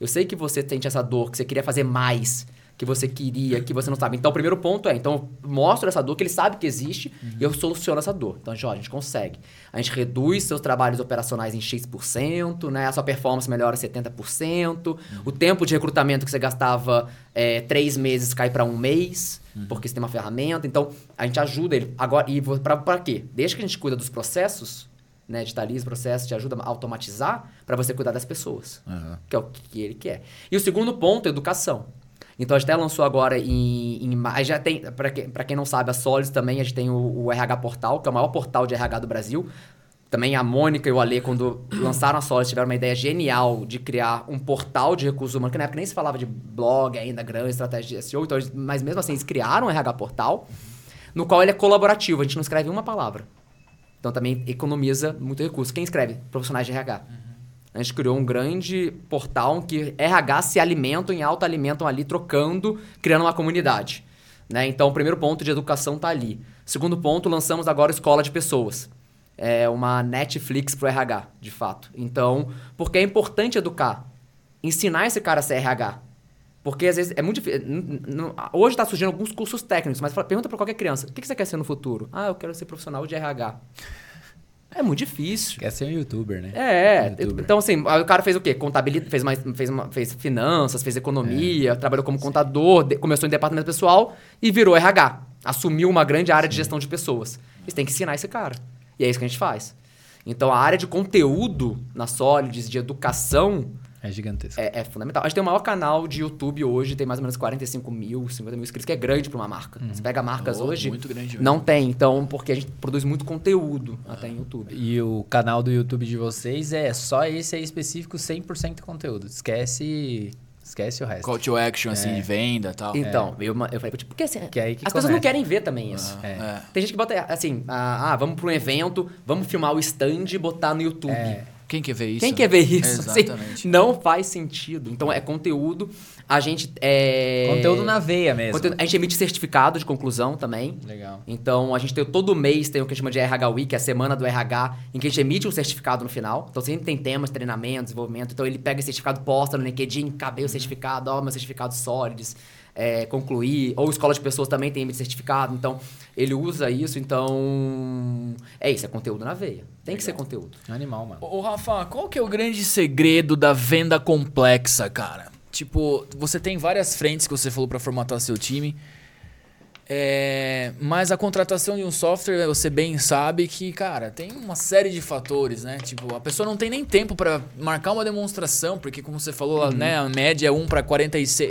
Eu sei que você sente essa dor, que você queria fazer mais, que você queria, que você não sabe. Então, o primeiro ponto é, então, eu mostro essa dor, que ele sabe que existe, e eu soluciono essa dor. Então, ó, a gente consegue. A gente reduz seus trabalhos operacionais em X%, né? A sua performance melhora 70%. O tempo de recrutamento que você gastava é, três meses cai para um mês, porque você tem uma ferramenta. Então, a gente ajuda ele. Agora, e pra quê? Desde que a gente cuida dos processos, né? Digitaliza o processo, te ajuda a automatizar para você cuidar das pessoas Aham. que é o que ele quer. E o segundo ponto é educação. Então a gente até lançou agora em, em já tem para quem, pra quem não sabe a Solis também a gente tem o, o RH Portal que é o maior portal de RH do Brasil. Também a Mônica e o Ale quando lançaram a Solis tiveram uma ideia genial de criar um portal de recursos humanos que na época nem se falava de blog ainda grande estratégia de SEO então, mas mesmo assim eles criaram um RH Portal no qual ele é colaborativo a gente não escreve uma palavra Então também economiza muito recurso. Quem escreve? Profissionais de RH. A gente criou um grande portal que RH se alimentam e autoalimentam ali, trocando, criando uma comunidade. Né? Então, o primeiro ponto de educação está ali. Segundo ponto, lançamos agora Escola de Pessoas. É uma Netflix pro RH, de fato. Então, porque é importante educar. Ensinar esse cara a ser RH. Porque às vezes é muito difícil. Hoje está surgindo alguns cursos técnicos, mas pergunta para qualquer criança: o que você quer ser no futuro? Ah, eu quero ser profissional de RH. É muito difícil. Quer ser um youtuber, né? É, Youtuber. então assim, o cara fez o quê? Contabilidade, fez, mais, fez, uma- fez finanças, fez economia, trabalhou como contador, de- começou em departamento pessoal e virou RH. Assumiu uma grande área de gestão de pessoas. Você tem que ensinar esse cara. E é isso que a gente faz. Então a área de conteúdo na Solids, de educação, É gigantesco. é, é fundamental. A gente tem o maior canal de YouTube hoje, tem mais ou menos 45 mil, 50 mil inscritos, que é grande para uma marca. Você pega marcas Oh, hoje, muito grande mesmo. não tem. Então, porque a gente produz muito conteúdo até em YouTube. E o canal do YouTube de vocês é só esse aí específico, 100% conteúdo. Esquece, esquece o resto. Call to action, assim, É. de venda e tal. Então, eu, eu falei, tipo, porque assim, Que é aí que as pessoas não querem ver também isso. Ah, É. é. Tem gente que bota assim, ah, ah, vamos para um evento, vamos filmar o stand e botar no YouTube. É. Quem quer ver isso? Quem quer ver isso? Assim, Exatamente. não faz sentido. Então é conteúdo. A gente é. Conteúdo na veia mesmo. conteúdo- a gente emite certificado de conclusão também. Legal. Então, a gente tem todo mês tem o que a gente chama de RH Week, a semana do RH, em que a gente emite um certificado no final. Então, sempre tem temas, treinamento, desenvolvimento. Então, ele pega esse certificado, posta no LinkedIn, cabei o certificado, ó, meu certificado sólidos, é, concluir. Ou escola de pessoas também tem emite certificado. Então, ele usa isso. Então, é isso, é conteúdo na veia. Tem que ser conteúdo. Animal, mano. Ô, ô, Rafa, qual que é o grande segredo da venda complexa, cara? Tipo, você tem várias frentes que você falou pra formatar seu time. É, mas a contratação de um software, você bem sabe que, cara, tem uma série de fatores, né? Tipo, a pessoa não tem nem tempo pra marcar uma demonstração, porque como você falou, né, a média é 1 para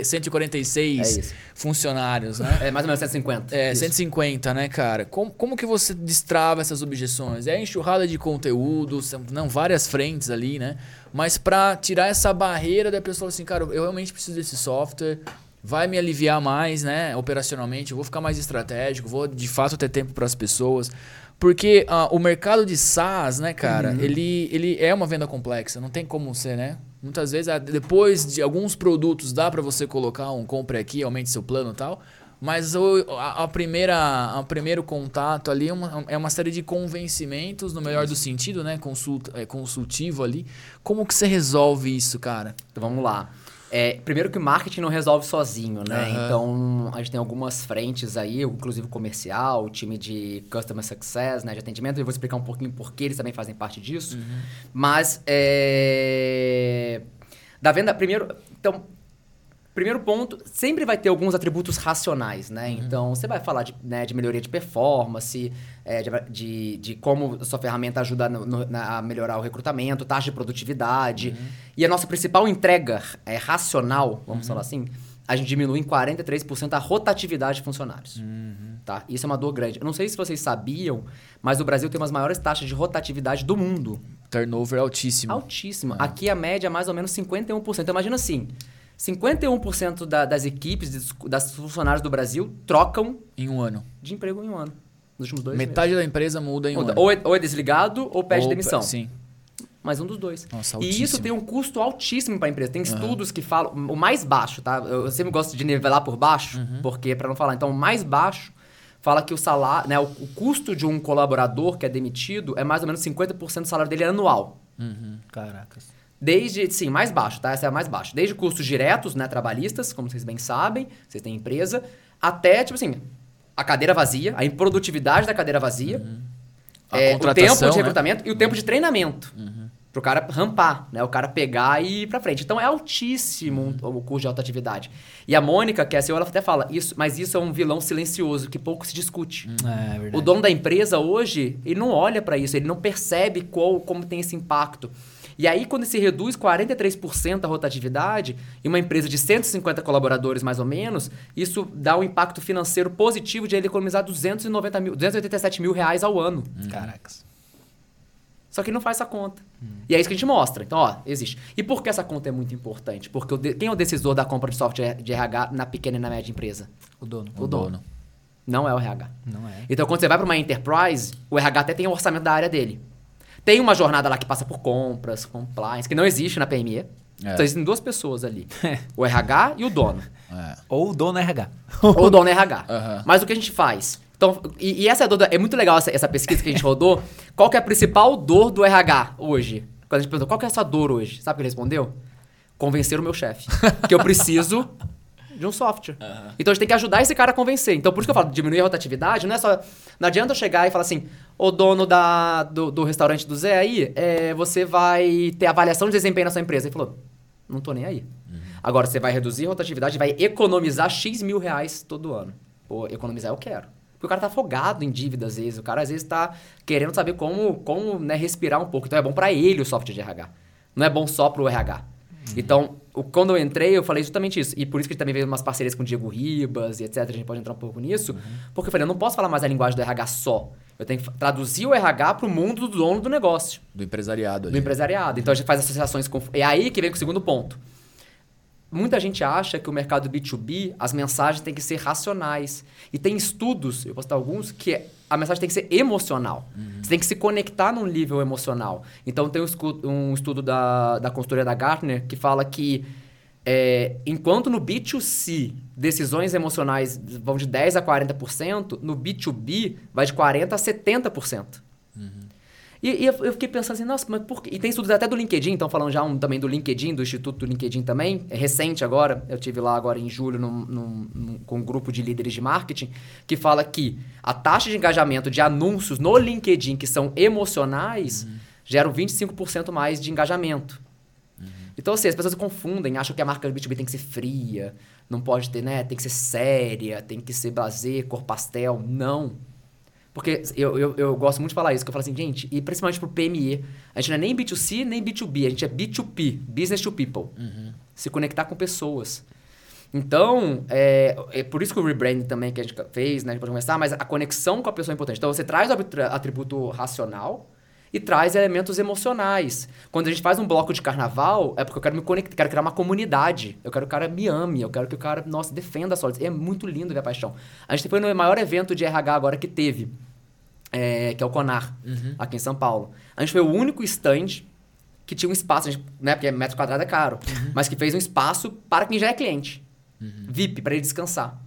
146 É isso. funcionários, né? É mais ou menos 150. É, Isso. 150, né, cara? Como, como que você destrava essas objeções? É enxurrada de conteúdo, não, várias frentes ali, né? Mas pra tirar essa barreira da pessoa assim, cara, eu realmente preciso desse software, vai me aliviar mais, né, operacionalmente, eu vou ficar mais estratégico, vou de fato ter tempo para as pessoas. Porque ah, o mercado de SaaS, né, cara, ele, ele é uma venda complexa, não tem como ser, né? Muitas vezes, ah, depois de alguns produtos, dá para você colocar um compre aqui, aumente seu plano e tal. Mas o, a, a primeira, o primeiro contato ali é uma, é uma série de convencimentos, no melhor do sentido, né? Consulta, é, consultivo ali. Como que você resolve isso, cara? Então vamos lá. É, primeiro que o marketing não resolve sozinho, né? Aham. Então a gente tem algumas frentes aí, inclusive o comercial, o time de Customer Success, né? De atendimento. Eu vou explicar um pouquinho por que eles também fazem parte disso. Mas é... da venda, primeiro. Então, Primeiro ponto, sempre vai ter alguns atributos racionais, né? Então, você vai falar de, né, de melhoria de performance, é, de, de, de como a sua ferramenta ajuda no- no- na- a melhorar o recrutamento, taxa de produtividade. E a nossa principal entrega é racional, vamos falar assim, a gente diminui em 43% a rotatividade de funcionários. Tá? Isso é uma dor grande. Eu não sei se vocês sabiam, mas o Brasil tem umas maiores taxas de rotatividade do mundo. Turnover altíssimo. Altíssima. Aqui a média é mais ou menos 51%. Então imagina assim, 51% da- das equipes, dos- das funcionários do Brasil trocam Em um ano. de emprego em um ano. Nos últimos dois Metade da empresa muda em um meses. ano. Ou é, ou é desligado ou pede Ou- demissão. Sim. Mas um dos dois. Nossa, e isso altíssimo. tem um custo altíssimo para a empresa. Tem estudos que falam... O mais baixo, tá? Eu sempre gosto de nivelar por baixo, Uhum. porque para não falar. Então, o mais baixo fala que o salário... Né, o, o custo de um colaborador que é demitido é mais ou menos 50% do salário dele anual. Caracas. Desde, sim, mais baixo, tá? Essa é a mais baixa. Desde custos diretos, né, trabalhistas, como vocês bem sabem, vocês têm empresa, até, tipo assim, a cadeira vazia, a improdutividade da cadeira vazia, A é, o tempo de né? Uhum. recrutamento e o tempo de treinamento. Pro cara rampar, né? O cara pegar e ir pra frente. Então é altíssimo Uhum. o custo de alta atividade. E a Mônica, que é a CEO, ela até fala, isso, mas isso é um vilão silencioso, que pouco se discute. É, verdade. O dono da empresa hoje, ele não olha para isso, ele não percebe qual, como tem esse impacto. E aí, quando se reduz 43% a rotatividade, em uma empresa de 150 colaboradores mais ou menos, isso dá um impacto financeiro positivo de ele economizar 290 mil, 287 mil reais ao ano. Caracas. Só que ele não faz essa conta. E é isso que a gente mostra. Então, ó, existe. E por que essa conta é muito importante? Porque o de- quem é o decisor da compra de software de RH na pequena e na média empresa? O dono. O dono. Não é o RH. Não é. Então, quando você vai para uma enterprise, o RH até tem o orçamento da área dele. Tem uma jornada lá que passa por compras, compliance, que não existe na PME. É. Então, existem duas pessoas ali. o RH e o dono. É. Ou o dono RH. Ou o dono é RH. Aham. Mas o que a gente faz? Então, e, e essa é, a dor é muito legal essa, essa pesquisa que a gente rodou. Qual que é a principal dor do RH hoje? Quando a gente perguntou, qual que é a sua dor hoje? Sabe o que ele respondeu? Convencer o meu chefe. que eu preciso de um software. Então a gente tem que ajudar esse cara a convencer. Então por isso que eu falo, diminuir a rotatividade, não é só. Não adianta eu chegar e falar assim, ô dono da, do, do restaurante do Zé aí, é, você vai ter avaliação de desempenho na sua empresa. Ele falou, não tô nem aí. Agora você vai reduzir a rotatividade e vai economizar X mil reais todo ano. Pô, economizar eu quero. Porque o cara tá afogado em dívida às vezes. O cara às vezes tá querendo saber como, como né, respirar um pouco. Então é bom para ele o software de RH. Não é bom só pro RH. Então, o- quando eu entrei, eu falei justamente isso. E por isso que a gente também veio umas parcerias com o Diego Ribas e etc. A gente pode entrar um pouco nisso. Porque eu falei, eu não posso falar mais a linguagem do RH só. Eu tenho que traduzir o RH pro mundo do dono do negócio Do empresariado ali. do empresariado. Então a gente faz associações com. É aí que vem com o segundo ponto. Muita gente acha que o mercado B2B, as mensagens têm que ser racionais. E tem estudos, eu dar alguns, que é- a mensagem tem que ser emocional. Você tem que se conectar num nível emocional. Então tem um um estudo da, da consultoria da Gartner que fala que é, enquanto no B2C decisões emocionais vão de 10% a 40%, no B2B vai de 40% a 70%. E, e eu eu fiquei pensando assim, nossa, mas por quê? E tem estudos até do LinkedIn, estão falando já um, também do LinkedIn, do Instituto do LinkedIn também. É recente agora, eu tive lá agora em julho num- num- num- com um grupo de líderes de marketing, que fala que a taxa de engajamento de anúncios no LinkedIn que são emocionais geram 25% mais de engajamento. Então, assim, as pessoas se confundem, acham que a marca B2B tem que ser fria, não pode ter, né? Tem que ser séria, tem que ser blazer, cor pastel. Não. Porque eu, eu, eu gosto muito de falar isso, que eu falo assim, gente, e principalmente pro PME, a gente não é nem B2C nem B2B, a gente é B2P, Business to People. Se conectar com pessoas. Então, é, é por isso que o rebranding também que a gente fez, né, a gente pode começar, mas a conexão com a pessoa é importante. Então, você traz o atributo racional e traz elementos emocionais. Quando a gente faz um bloco de carnaval, é porque eu quero me conectar, quero criar uma comunidade. Eu quero que o cara me ame, eu quero que o cara, nossa, defenda a Solids. É muito lindo ver a paixão. A gente foi no maior evento de RH agora que teve, é, que é o Conar, aqui em São Paulo. A gente foi o único stand que tinha um espaço, gente, né, porque metro quadrado é caro, mas que fez um espaço para quem já é cliente. VIP, para ele descansar.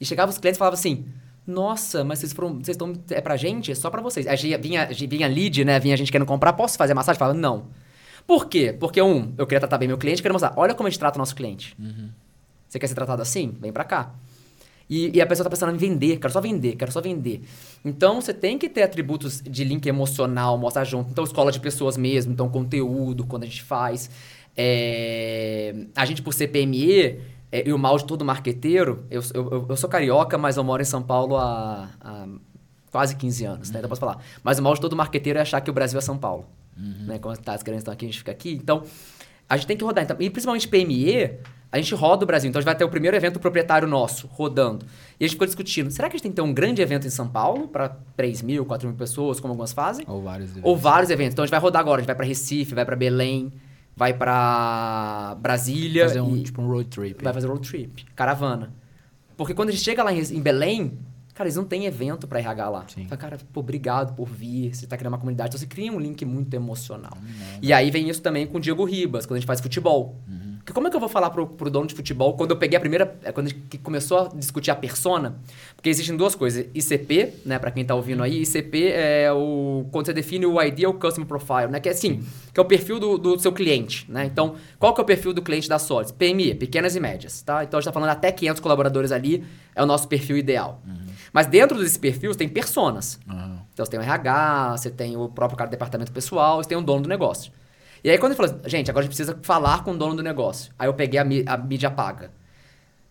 E chegava os clientes e falavam assim: Nossa, mas vocês foram. Vocês estão. É pra gente? É só pra vocês. Aí vinha, vinha, lead, né? Vinha gente querendo comprar, posso fazer a massagem? Falava, não. Por quê? Porque, um, eu queria tratar bem meu cliente, queria mostrar, olha como a gente trata o nosso cliente. Você quer ser tratado assim? Vem pra cá. E, e a pessoa tá pensando em vender, quero só vender, quero só vender. Então você tem que ter atributos de link emocional, mostrar junto. Então, escola de pessoas mesmo, então conteúdo, quando a gente faz. É, A gente, por ser PME, é, e o mal de todo marqueteiro, eu, eu, eu- sou carioca, mas eu moro em São Paulo há, há quase 15 anos, né? Então posso falar. Mas o mal de todo marqueteiro é achar que o Brasil é São Paulo. Né? Quando tá, as grandes estão aqui, a gente fica aqui. Então, a gente tem que rodar. Então, e principalmente PME, a gente roda o Brasil. Então, a gente vai ter o primeiro evento proprietário nosso, rodando. E a gente ficou discutindo, será que a gente tem que ter um grande evento em São Paulo, para 3 mil, 4 mil pessoas, como algumas fazem? Ou vários. Ou vários eventos. Então, a gente vai rodar agora. A gente vai para Recife, vai para Belém, vai para Brasília. Fazer um, tipo um road trip. Vai fazer road trip, caravana. Porque quando a gente chega lá em, em Belém, cara, eles não têm evento pra RH lá. Sim. Fala, cara, pô, obrigado por vir, você tá criando uma comunidade. Então você cria um link muito emocional. Uhum. E aí vem isso também com o Diego Ribas, quando a gente faz futebol. Porque como é que eu vou falar pro, pro dono de futebol quando eu peguei a primeira. é, Quando a gente que começou a discutir a persona? Porque existem duas coisas. ICP, né, pra quem tá ouvindo aí, ICP é o. Quando você define o Ideal Customer Profile, né? Que é assim, que é o perfil do, do seu cliente, né? Então, qual que é o perfil do cliente da Solids? PME, pequenas e médias, tá? Então a gente tá falando até 500 colaboradores ali, é o nosso perfil ideal. Mas dentro desse perfil você tem personas. Aham. Então você tem o RH, você tem o próprio cara do departamento pessoal, você tem o dono do negócio. E aí quando ele falou, assim, gente, agora a gente precisa falar com o dono do negócio. Aí eu peguei a, a mídia paga.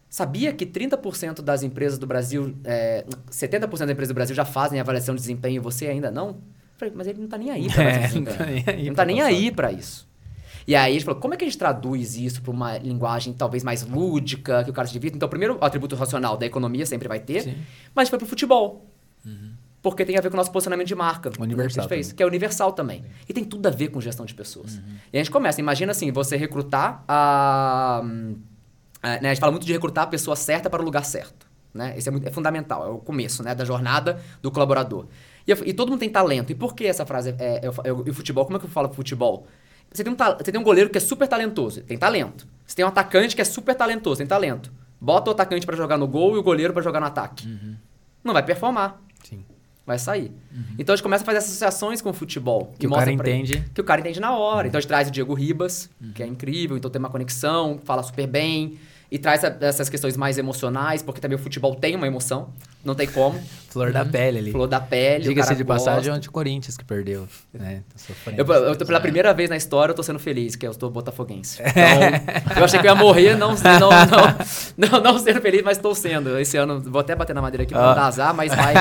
Sabia que 30% das empresas do Brasil, é, 70% das empresas do Brasil já fazem avaliação de desempenho e você ainda não? Falei, mas ele não tá nem aí pra É, não tá nem aí Ele não pra tá nem passar. aí pra isso. E aí a gente falou, como é que a gente traduz isso para uma linguagem talvez mais lúdica, que o cara se divirta? Então, primeiro, o atributo racional da economia sempre vai ter, Sim. mas foi pro futebol. Porque tem a ver com o nosso posicionamento de marca. que Universal gente fez, que é universal também. E tem tudo a ver com gestão de pessoas. E a gente começa, imagina assim, você recrutar a... a- né, a gente fala muito de recrutar a pessoa certa para o lugar certo. né? Esse é, muito, é fundamental, é o começo, né, da jornada do colaborador. E, eu- e todo mundo tem talento. E por que essa frase é, é, é, o futebol? Como é que eu falo futebol? Você tem, um, você tem um goleiro que é super talentoso, tem talento. Você tem um atacante que é super talentoso, tem talento. Bota o atacante pra jogar no gol e o goleiro pra jogar no ataque. Não vai performar. Vai sair. Então a gente começa a fazer associações com o futebol. Que o mostra cara pra ele- entende. Que o cara entende na hora. Então a gente traz o Diego Ribas, que é incrível, então tem uma conexão, fala super bem. E traz a- essas questões mais emocionais, porque também o futebol tem uma emoção. Não tem como. Flor da pele ali. Flor da pele. Diga-se de passagem, ontem o Corinthians que perdeu, né? Tá. Eu, eu tô pela primeira vez na história, eu tô sendo feliz, que eu estou botafoguense. Então, eu achei que eu ia morrer não, não, não, não, não sendo feliz, mas estou sendo. Esse ano, vou até bater na madeira aqui pra não Ó. dar azar, mas vai,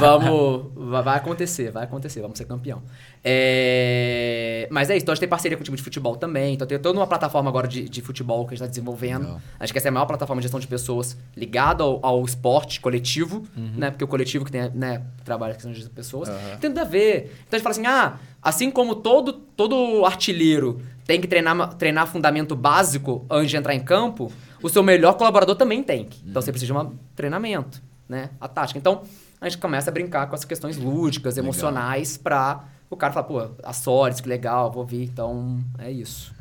vamos, vai acontecer, vai acontecer, vamos ser campeão. É, mas é isso, então a gente tem parceria com o time de futebol também, então tem toda uma plataforma agora de, de futebol que a gente está desenvolvendo. Legal. Acho que essa é a maior plataforma de gestão de pessoas ligada ao, ao esporte coletivo, né? Porque o coletivo que tem, né, trabalha com gestão de pessoas. Tem tudo a ver. Então a gente fala assim, ah, assim como todo, todo artilheiro tem que treinar, treinar fundamento básico antes de entrar em campo, o seu melhor colaborador também tem. Então você precisa de um treinamento, né? A tática. Então a gente começa a brincar com essas questões lúdicas, emocionais, pra o cara falar, pô, a Sores, que legal, vou vir. Então é isso.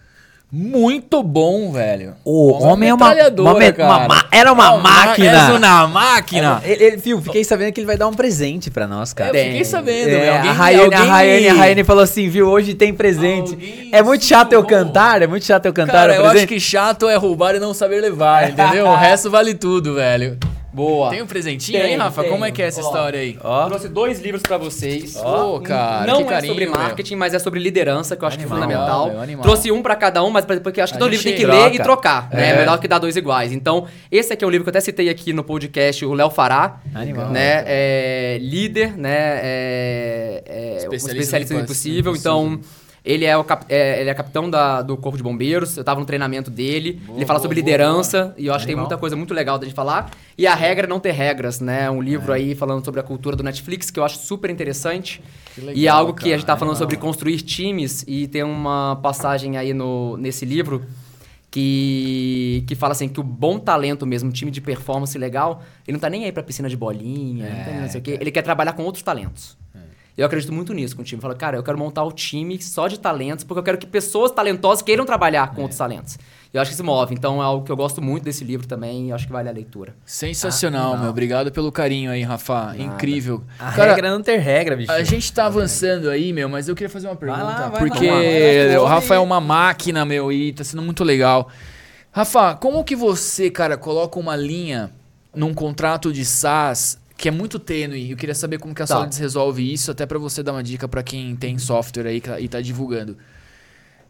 Muito bom, velho. O homem é uma- uma me- uma ma- era uma Uma ma- máquina. És uma máquina. Ele, ele, Fio, fiquei sabendo que ele vai dar um presente pra nós, cara. Eu fiquei sabendo, É, velho. Alguém- a Rayane, a alguém- Rayane, a Rayane falou assim, viu, hoje tem presente. Alguém É muito chato eu cantar, é muito chato eu cantar Cara, o eu presente. acho que chato é roubar e não saber levar, entendeu? o resto vale tudo, velho. Boa. Tem um presentinho Tem, aí, Rafa? tem. Como é que é essa Ó. história aí? Ó, Trouxe dois livros pra vocês. Ô, cara, não que é carinho, sobre meu. marketing, mas é sobre liderança, que eu acho Animal, que é fundamental. meu. Trouxe um pra cada um, mas pra- porque eu acho que A todo livro tem que ler e troca. trocar. né? É. É melhor que dar dois iguais. Então, esse aqui é o livro que eu até citei aqui no podcast, o Léo Fará. Animal. Né? É líder, né? É, é um Especialista especialista impossível. impossível. Então, ele é, o cap- é, ele é capitão da- do Corpo de Bombeiros. Eu tava no treinamento dele. Boa, ele fala boa, sobre boa, liderança. E eu acho que tem muita coisa muito legal da gente falar. E a regra é não ter regras, né? Um livro aí falando sobre a cultura do Netflix, que eu acho super interessante. Legal, e algo que a gente tá falando sobre construir times. E tem uma passagem aí no, nesse livro que, que fala assim que o bom talento mesmo, um time de performance legal, ele não tá nem aí pra piscina de bolinha, não, tá nem não sei o quê. Ele quer trabalhar com outros talentos. Eu acredito muito nisso com o time. Fala, cara, eu quero montar o time só de talentos, porque eu quero que pessoas talentosas queiram trabalhar com outros talentos. E eu acho que isso move. Então é algo que eu gosto muito desse livro também e acho que vale a leitura. Sensacional, Ah, meu. Obrigado pelo carinho aí, Rafa. Incrível. a Cara, regra é não ter regra, bicho. A gente tá avançando aí, meu, mas eu queria fazer uma pergunta. lá, vai porque lá. o Rafa é uma máquina, meu, e tá sendo muito legal. Rafa, como que você, cara, coloca uma linha num contrato de SaaS que é muito tênue? Eu queria saber como que a Tá. Solids resolve isso, até pra você dar uma dica pra quem tem software aí e tá divulgando.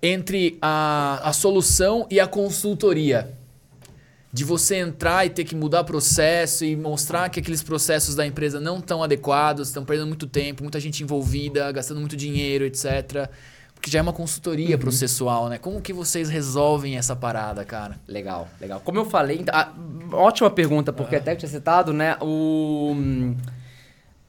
Entre a, a solução e a consultoria. De você entrar e ter que mudar processo e mostrar que aqueles processos da empresa não estão adequados, estão perdendo muito tempo, muita gente envolvida, gastando muito dinheiro, etc. Porque já é uma consultoria processual, né? Como que vocês resolvem essa parada, cara? Legal, legal. Como eu falei, ah, ótima pergunta, porque até que tinha citado, né? O,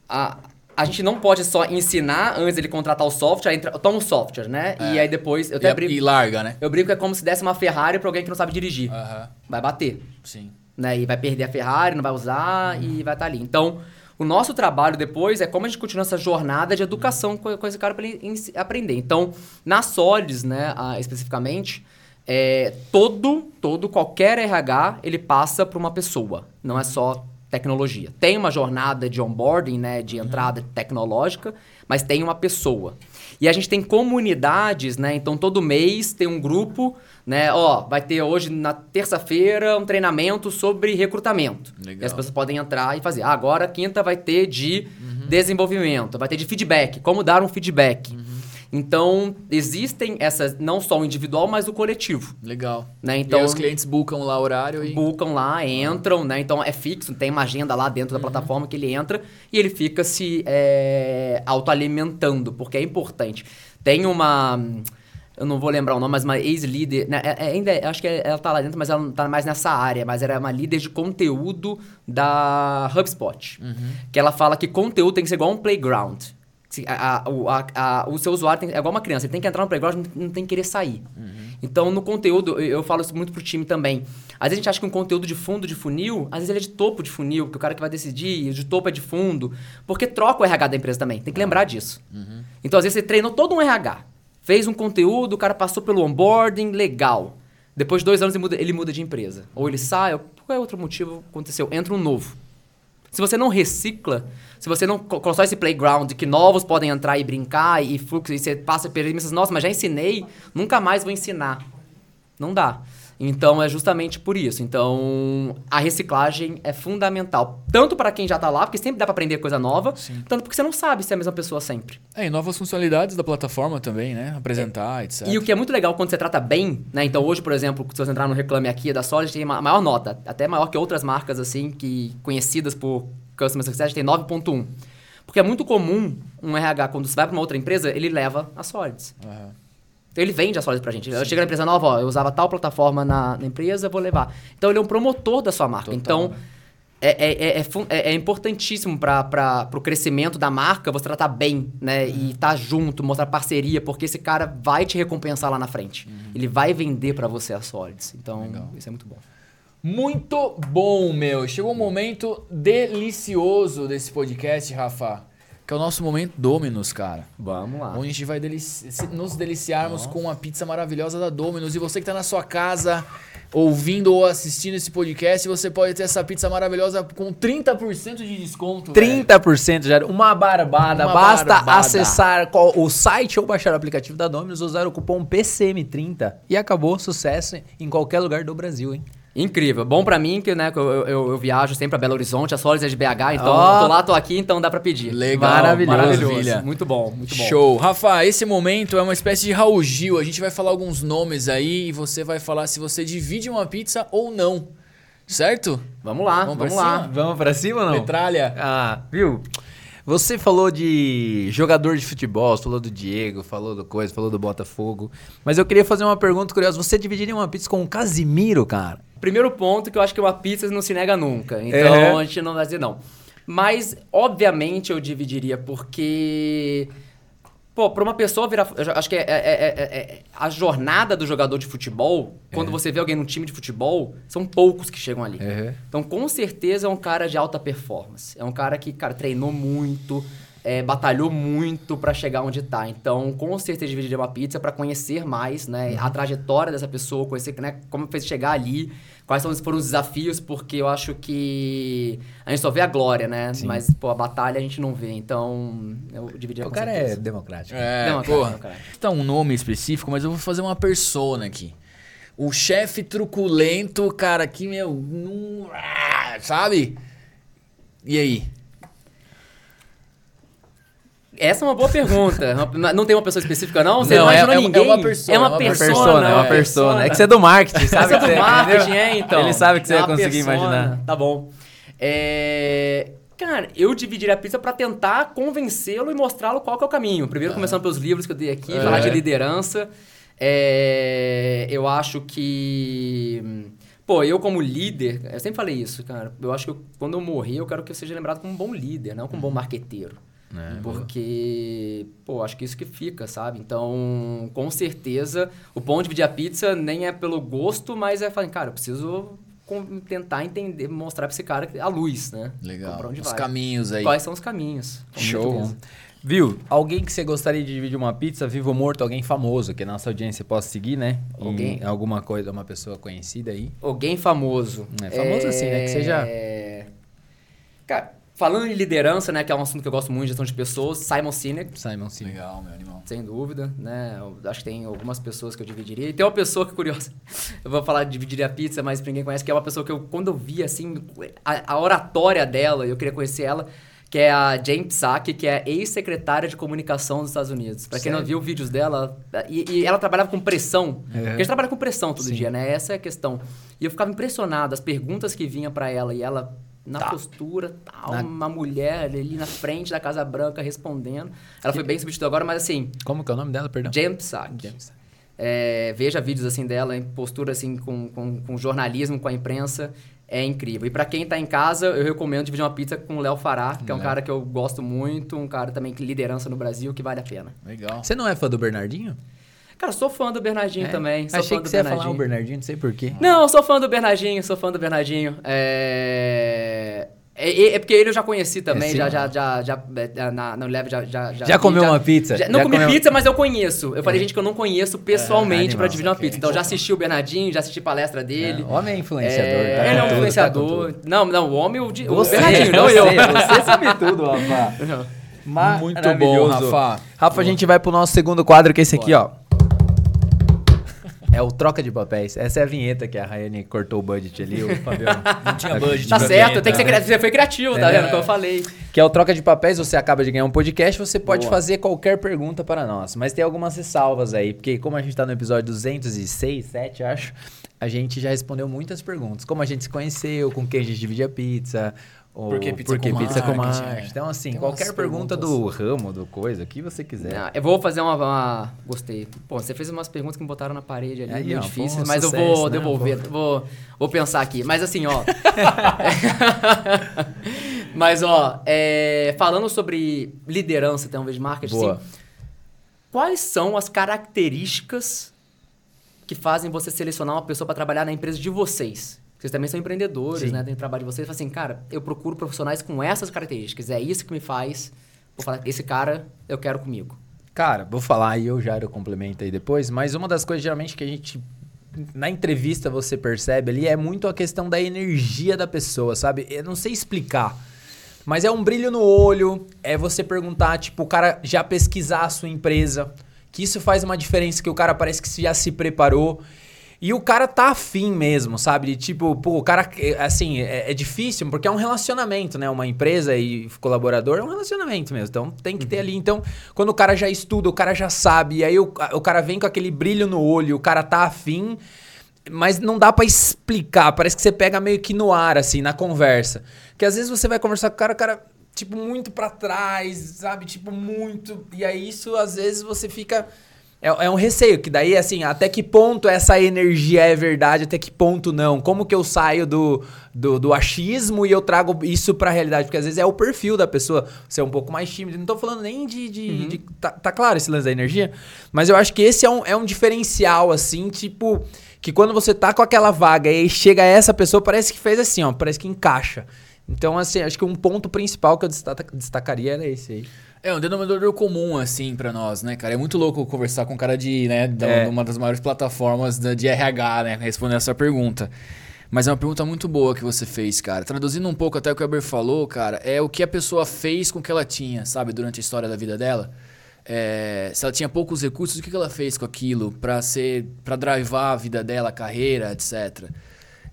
a, a gente não pode só ensinar antes ele contratar o software, entra, toma o software, né? E aí depois. Eu E, até a- brinco, e larga, né? eu brinco que é como se desse uma Ferrari pra alguém que não sabe dirigir. Aham, Vai bater. sim. né? E vai perder a Ferrari, não vai usar e vai estar ali. Então, o nosso trabalho depois é como a gente continua essa jornada de educação com, com esse cara para ele aprender. Então, na Solids, né, especificamente, é, todo, todo, qualquer RH, ele passa por uma pessoa. Não é só tecnologia. Tem uma jornada de onboarding, né, de entrada tecnológica, mas tem uma pessoa. E a gente tem comunidades, né? Então todo mês tem um grupo, né? Ó, vai ter hoje na terça-feira um treinamento sobre recrutamento. Legal. E as pessoas podem entrar e fazer. Ah, agora quinta vai ter de desenvolvimento, vai ter de feedback, como dar um feedback. Então, existem essas, não só o individual, mas o coletivo. Legal. Né? Então, e aí os clientes buscam lá o horário e... Buscam lá, entram, né? Então é fixo, tem uma agenda lá dentro da plataforma que ele entra e ele fica se é, autoalimentando, porque é importante. Tem uma. Eu não vou lembrar o nome, mas uma ex-líder. né, é- é- ainda é- acho que é- ela tá lá dentro, mas ela não tá mais nessa área. Mas era uma líder de conteúdo da HubSpot. Que ela fala que conteúdo tem que ser igual um playground. A- a- o, a- o seu usuário tem- é igual uma criança, ele tem que entrar no playground não, não tem que querer sair. Então, no conteúdo, eu, eu falo isso muito pro time também. Às vezes a gente acha que um conteúdo de fundo de funil, às vezes ele é de topo de funil, que o cara que vai decidir, de topo é de fundo, porque troca o RH da empresa também. Tem que lembrar disso. Então, às vezes você treinou todo um RH, fez um conteúdo, o cara passou pelo onboarding, legal. Depois de dois anos ele muda, ele muda de empresa. Ou ele sai, ou qualquer outro motivo aconteceu, entra um novo. Se você não recicla, se você não co- constrói esse playground que novos podem entrar e brincar e fluxo, e você passa por você, nossa, mas já ensinei, nunca mais vou ensinar. Não dá. Então é justamente por isso. Então a reciclagem é fundamental. Tanto para quem já tá lá, porque sempre dá para aprender coisa nova, tanto porque você não sabe se é a mesma pessoa sempre. É, e novas funcionalidades da plataforma também, né? Apresentar, etc. E o que é muito legal quando você trata bem, né? Então hoje, por exemplo, se você entrar no Reclame Aqui da Solid, tem ma- maior nota, até maior que outras marcas assim que conhecidas por Customer Success, tem 9.1. Porque é muito comum um RH, quando você vai para uma outra empresa, ele leva a Solids. Aham. Então ele vende a Solids pra gente. Eu chego na empresa nova, ó, eu usava tal plataforma na, na empresa, vou levar. Então ele é um promotor da sua marca. Total, então né? é, é, é, é é- é importantíssimo para o crescimento da marca você tratar bem, né? E estar junto, mostrar parceria, porque esse cara vai te recompensar lá na frente. Ele vai vender para você a Solids. Então Legal. isso é muito bom. Muito bom, meu. Chegou um momento delicioso desse podcast, Rafa. Que é o nosso momento Dominus, cara. Vamos lá. Onde a gente vai delici- nos deliciarmos com a pizza maravilhosa da Dominus. E você que tá na sua casa, ouvindo ou assistindo esse podcast, você pode ter essa pizza maravilhosa com 30% de desconto. velho. 30% já. Uma barbada. Uma Basta barbada. acessar o site ou baixar o aplicativo da Dominus, usar o cupom PCM30 e acabou. Sucesso em qualquer lugar do Brasil, hein? Incrível. Bom pra mim, que né, que eu, eu, eu viajo sempre pra Belo Horizonte, a Solids é de BH, então Ó. tô lá, tô aqui, então dá pra pedir. Legal, Maravilhoso. maravilhoso. Muito bom, muito bom. Show. Rafa, esse momento é uma espécie de Raul Gil. A gente vai falar alguns nomes aí e você vai falar se você divide uma pizza ou não. Certo? Vamos lá, Vamos vamos, pra lá. cima? Vamos pra cima ou não? Metralha. Ah, viu? Você falou de jogador de futebol, você falou do Diego, falou do coisa, falou do Botafogo. Mas eu queria fazer uma pergunta curiosa. Você dividiria uma pizza com o Casimiro, cara? Primeiro ponto que eu acho que uma pizza não se nega nunca. Então É. a gente não vai dizer não. Mas, obviamente, eu dividiria porque. Pô, pra uma pessoa virar. Eu acho que é, é- é- é- é- a jornada do jogador de futebol, quando você vê alguém num time de futebol, são poucos que chegam ali. É. Então, com certeza, é um cara de alta performance. É um cara que, cara, treinou muito, é, batalhou muito pra chegar onde tá. Então, com certeza, dividiria uma pizza pra conhecer mais, né? A trajetória dessa pessoa, conhecer né, como fez chegar ali, quais são, foram os desafios, porque eu acho que a gente só vê a glória, né? Sim. Mas, pô, a batalha a gente não vê. Então, eu dividiria O com cara é democrático. É, Não, cara, porra. não, cara. Tá um nome específico, mas eu vou fazer uma persona aqui. O chefe truculento, cara, que, meu, não... ah, sabe? E aí? Essa é uma boa pergunta. Não tem uma pessoa específica, não? Você Não, não, é- imaginou é- é ninguém? É uma é uma persona, é uma persona. É que você é do marketing, sabe? Essa é do você- marketing, entendeu? é, então. Ele sabe que você É ia conseguir persona. imaginar. Tá bom. É... Cara, eu dividiria a pizza pra tentar convencê-lo e mostrá-lo qual é o caminho. Primeiro, começando pelos livros que eu dei aqui, É. falar de liderança. É, Eu acho que... Pô, eu como líder, eu sempre falei isso, cara. Eu acho que eu- quando eu morrer, eu quero que eu seja lembrado como um bom líder, não como um bom marqueteiro. É, Porque, pô, acho que isso que fica, sabe? Então, com certeza, o bom de dividir a pizza nem é pelo gosto, mas é falar, cara, eu preciso tentar entender, mostrar pra esse cara a luz, né? Legal. Pra onde Os vai. caminhos aí. Quais são os caminhos? Com Show. certeza. Viu? Alguém que você gostaria de dividir uma pizza, vivo ou morto, alguém famoso, que a nossa audiência possa seguir, né? Em Alguém- alguma coisa, uma pessoa conhecida aí. Alguém famoso. É, famoso assim, né? Que seja- É... Cara, falando em liderança, né? Que é um assunto que eu gosto muito, gestão de pessoas, Simon Sinek. Simon Sinek. Legal, meu animal. Sem dúvida, né? Eu acho que tem algumas pessoas que eu dividiria. E tem uma pessoa que, curiosa, eu vou falar de dividir a pizza, mas pra ninguém conhece, que é uma pessoa que eu, quando eu vi, assim, a, a oratória dela, eu queria conhecer ela, que é a Jane Psaki, que é ex-secretária de comunicação dos Estados Unidos. Pra quem não viu vídeos dela, e, e ela trabalhava com pressão. Uhum. Porque a gente trabalha com pressão todo Sim. dia, né? Essa é a questão. E eu ficava impressionado, as perguntas que vinham pra ela, e ela na Tá. postura, tal, Na- uma mulher ali na frente da Casa Branca respondendo. Ela foi bem substituída agora, mas assim, Como que é o nome dela, perdão? Psaki. Psaki. É, veja vídeos assim dela, em postura assim com, com, com jornalismo, com a imprensa. é incrível. E pra quem tá em casa, eu recomendo dividir uma pizza com o Léo Fará, que é um cara que eu gosto muito, um cara também que liderança no Brasil, que vale a pena. Legal. Você não é fã do Bernardinho? Cara, sou fã do Bernardinho É? também. Sou Achei fã que do você ia falar Bernardinho. o Bernardinho, não sei porquê. Não, eu sou fã do Bernardinho, sou fã do Bernardinho. É... É, é porque ele eu já conheci também, É, sim. já, já, já, já, é, na, no Leve já, já, Já comeu uma pizza? já- não Já comi comeu- pizza, mas eu conheço. Eu falei, gente, que eu não conheço pessoalmente animal, pra dividir uma pizza. Então, já assisti o Bernardinho, já assisti palestra dele. É, homem é influenciador. É, tá ele é um tudo, tá influenciador. tudo. não, não, o homem, o, Você, Bernardinho, não eu. você, sabe tudo, Rafa. Muito bom. Rafa. Rafa, a gente vai pro nosso segundo quadro, que é esse aqui, ó. É o troca de papéis. Essa é a vinheta que a Rayane cortou o budget ali, o Fabiano. Não tinha budget. Tá certo, vinheta, tem que ser né? Você foi criativo, tá É. vendo? Como eu falei. Que é o troca de papéis, você acaba de ganhar um podcast, você pode Boa. fazer qualquer pergunta para nós. Mas tem algumas ressalvas aí, porque como a gente tá no episódio 206, 7, acho, a gente já respondeu muitas perguntas. Como a gente se conheceu, com quem a gente divide a pizza, ou Por que pizza por que com pizza com marketing, é. Então, assim, Tem qualquer pergunta do ramo, do coisa, o que você quiser. Ah, eu vou fazer uma, uma- Gostei. Pô, você fez umas perguntas que me botaram na parede ali, Aí, meio ó, difíceis, mas eu sucesso, vou né? devolver. Vou, vou pensar aqui. Mas assim, ó. mas, ó, é, falando sobre liderança, então, vez de marketing, Boa. assim, quais são as características que fazem você selecionar uma pessoa para trabalhar na empresa de vocês? Vocês também são empreendedores, Sim. né? Tem trabalho de vocês. Assim, cara, eu procuro profissionais com essas características. É isso que me faz. Vou falar, esse cara eu quero comigo. Cara, vou falar e eu já eu complemento aí depois, mas uma das coisas geralmente que a gente na entrevista você percebe ali é muito a questão da energia da pessoa, sabe? Eu não sei explicar. Mas é um brilho no olho, é você perguntar, tipo, o cara já pesquisar a sua empresa, que isso faz uma diferença, que o cara parece que já se preparou. E o cara tá afim mesmo, sabe? De, tipo, pô, o cara, é, assim, é, é difícil, porque é um relacionamento, né? Uma empresa e colaborador é um relacionamento mesmo. Então tem que ter ali. Então, quando o cara já estuda, o cara já sabe, e aí o, o cara vem com aquele brilho no olho, o cara tá afim, mas não dá pra explicar. Parece que você pega meio que no ar, assim, na conversa. Que às vezes você vai conversar com o cara, o cara, tipo, muito pra trás, sabe? Tipo, muito. E aí isso, às vezes, você fica. É, é um receio, que daí, assim, até que ponto essa energia é verdade, até que ponto não? Como que eu saio do, do, do achismo e eu trago isso pra realidade? Porque às vezes é o perfil da pessoa ser um pouco mais tímido. Não tô falando nem de. de, de- tá, tá claro esse lance da energia? Mas eu acho que esse é um, é um diferencial, assim, tipo. Que quando você tá com aquela vaga e aí chega essa pessoa, parece que fez assim, ó, parece que encaixa. Então, assim, acho que um ponto principal que eu destaca- destacaria era esse aí. É um denominador comum, assim, pra nós, né, cara? É muito louco conversar com um cara de, né, da, É. uma das maiores plataformas da- de RH, né, respondendo essa pergunta. Mas é uma pergunta muito boa que você fez, cara. Traduzindo um pouco até o que o Eber falou, cara, é o que a pessoa fez com o que ela tinha, sabe, durante a história da vida dela. É, se ela tinha poucos recursos, o que ela fez com aquilo pra ser, para drivar a vida dela, a carreira, etc.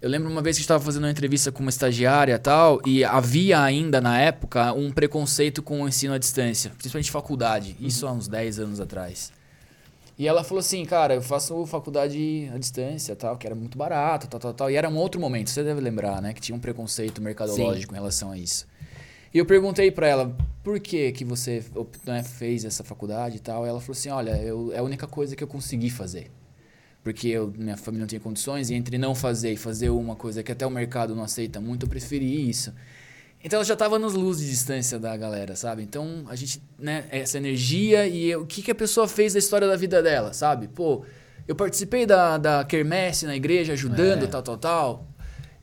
Eu lembro uma vez que estava fazendo uma entrevista com uma estagiária e tal, e havia ainda na época um preconceito com o ensino à distância, principalmente faculdade, isso há uns 10 anos atrás. E ela falou assim, cara, eu faço faculdade à distância, tal, que era muito barato, tal, tal, tal. E era um outro momento, você deve lembrar, né, que tinha um preconceito mercadológico em relação a isso. E eu perguntei pra ela, por que que você né, fez essa faculdade e tal? E ela falou assim, olha, eu, é a única coisa que eu consegui fazer. Porque eu, minha família não tinha condições, e entre não fazer e fazer uma coisa que até o mercado não aceita muito, eu preferi isso. Então ela já tava nos luz de distância da galera, sabe? Então a gente, né, essa energia e eu- o que, que a pessoa fez da história da vida dela, sabe? Pô, eu participei da, da quermesse na igreja, ajudando, É. tal, tal, tal.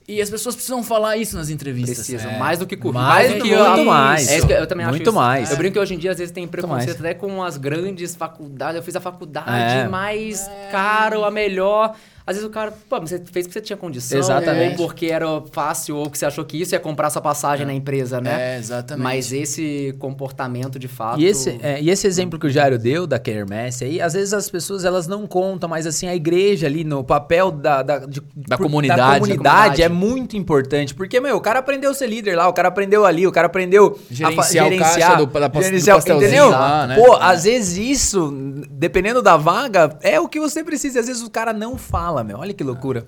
E as pessoas precisam falar isso nas entrevistas. Precisam, É. mais do que currículo. Mais do que muito mais. É isso que eu também acho Muito isso. mais. Eu brinco que hoje em dia às vezes tem preconceito até com as grandes faculdades. Eu fiz a faculdade É. mais cara, a melhor. Às vezes o cara, pô, mas você fez porque você tinha condição, Exatamente. ou porque era fácil, ou que você achou que isso ia comprar sua passagem na empresa, né? É, exatamente. Mas esse comportamento de fato. E esse, é, e esse exemplo que o Jairo deu da Kermesse aí, às vezes as pessoas elas não contam, mas assim, a igreja ali no papel da, da, de- Da por- comunidade. da comunidade comunidade. é muito importante. Porque, meu, o cara aprendeu a ser líder lá, o cara aprendeu ali, o cara aprendeu Gerenciar o caixa do- da- do gerenciar, pastelzinho entendeu? lá, né? Pô, É. às vezes isso, dependendo da vaga, é o que você precisa. Às vezes o cara não fala, meu. Olha que loucura.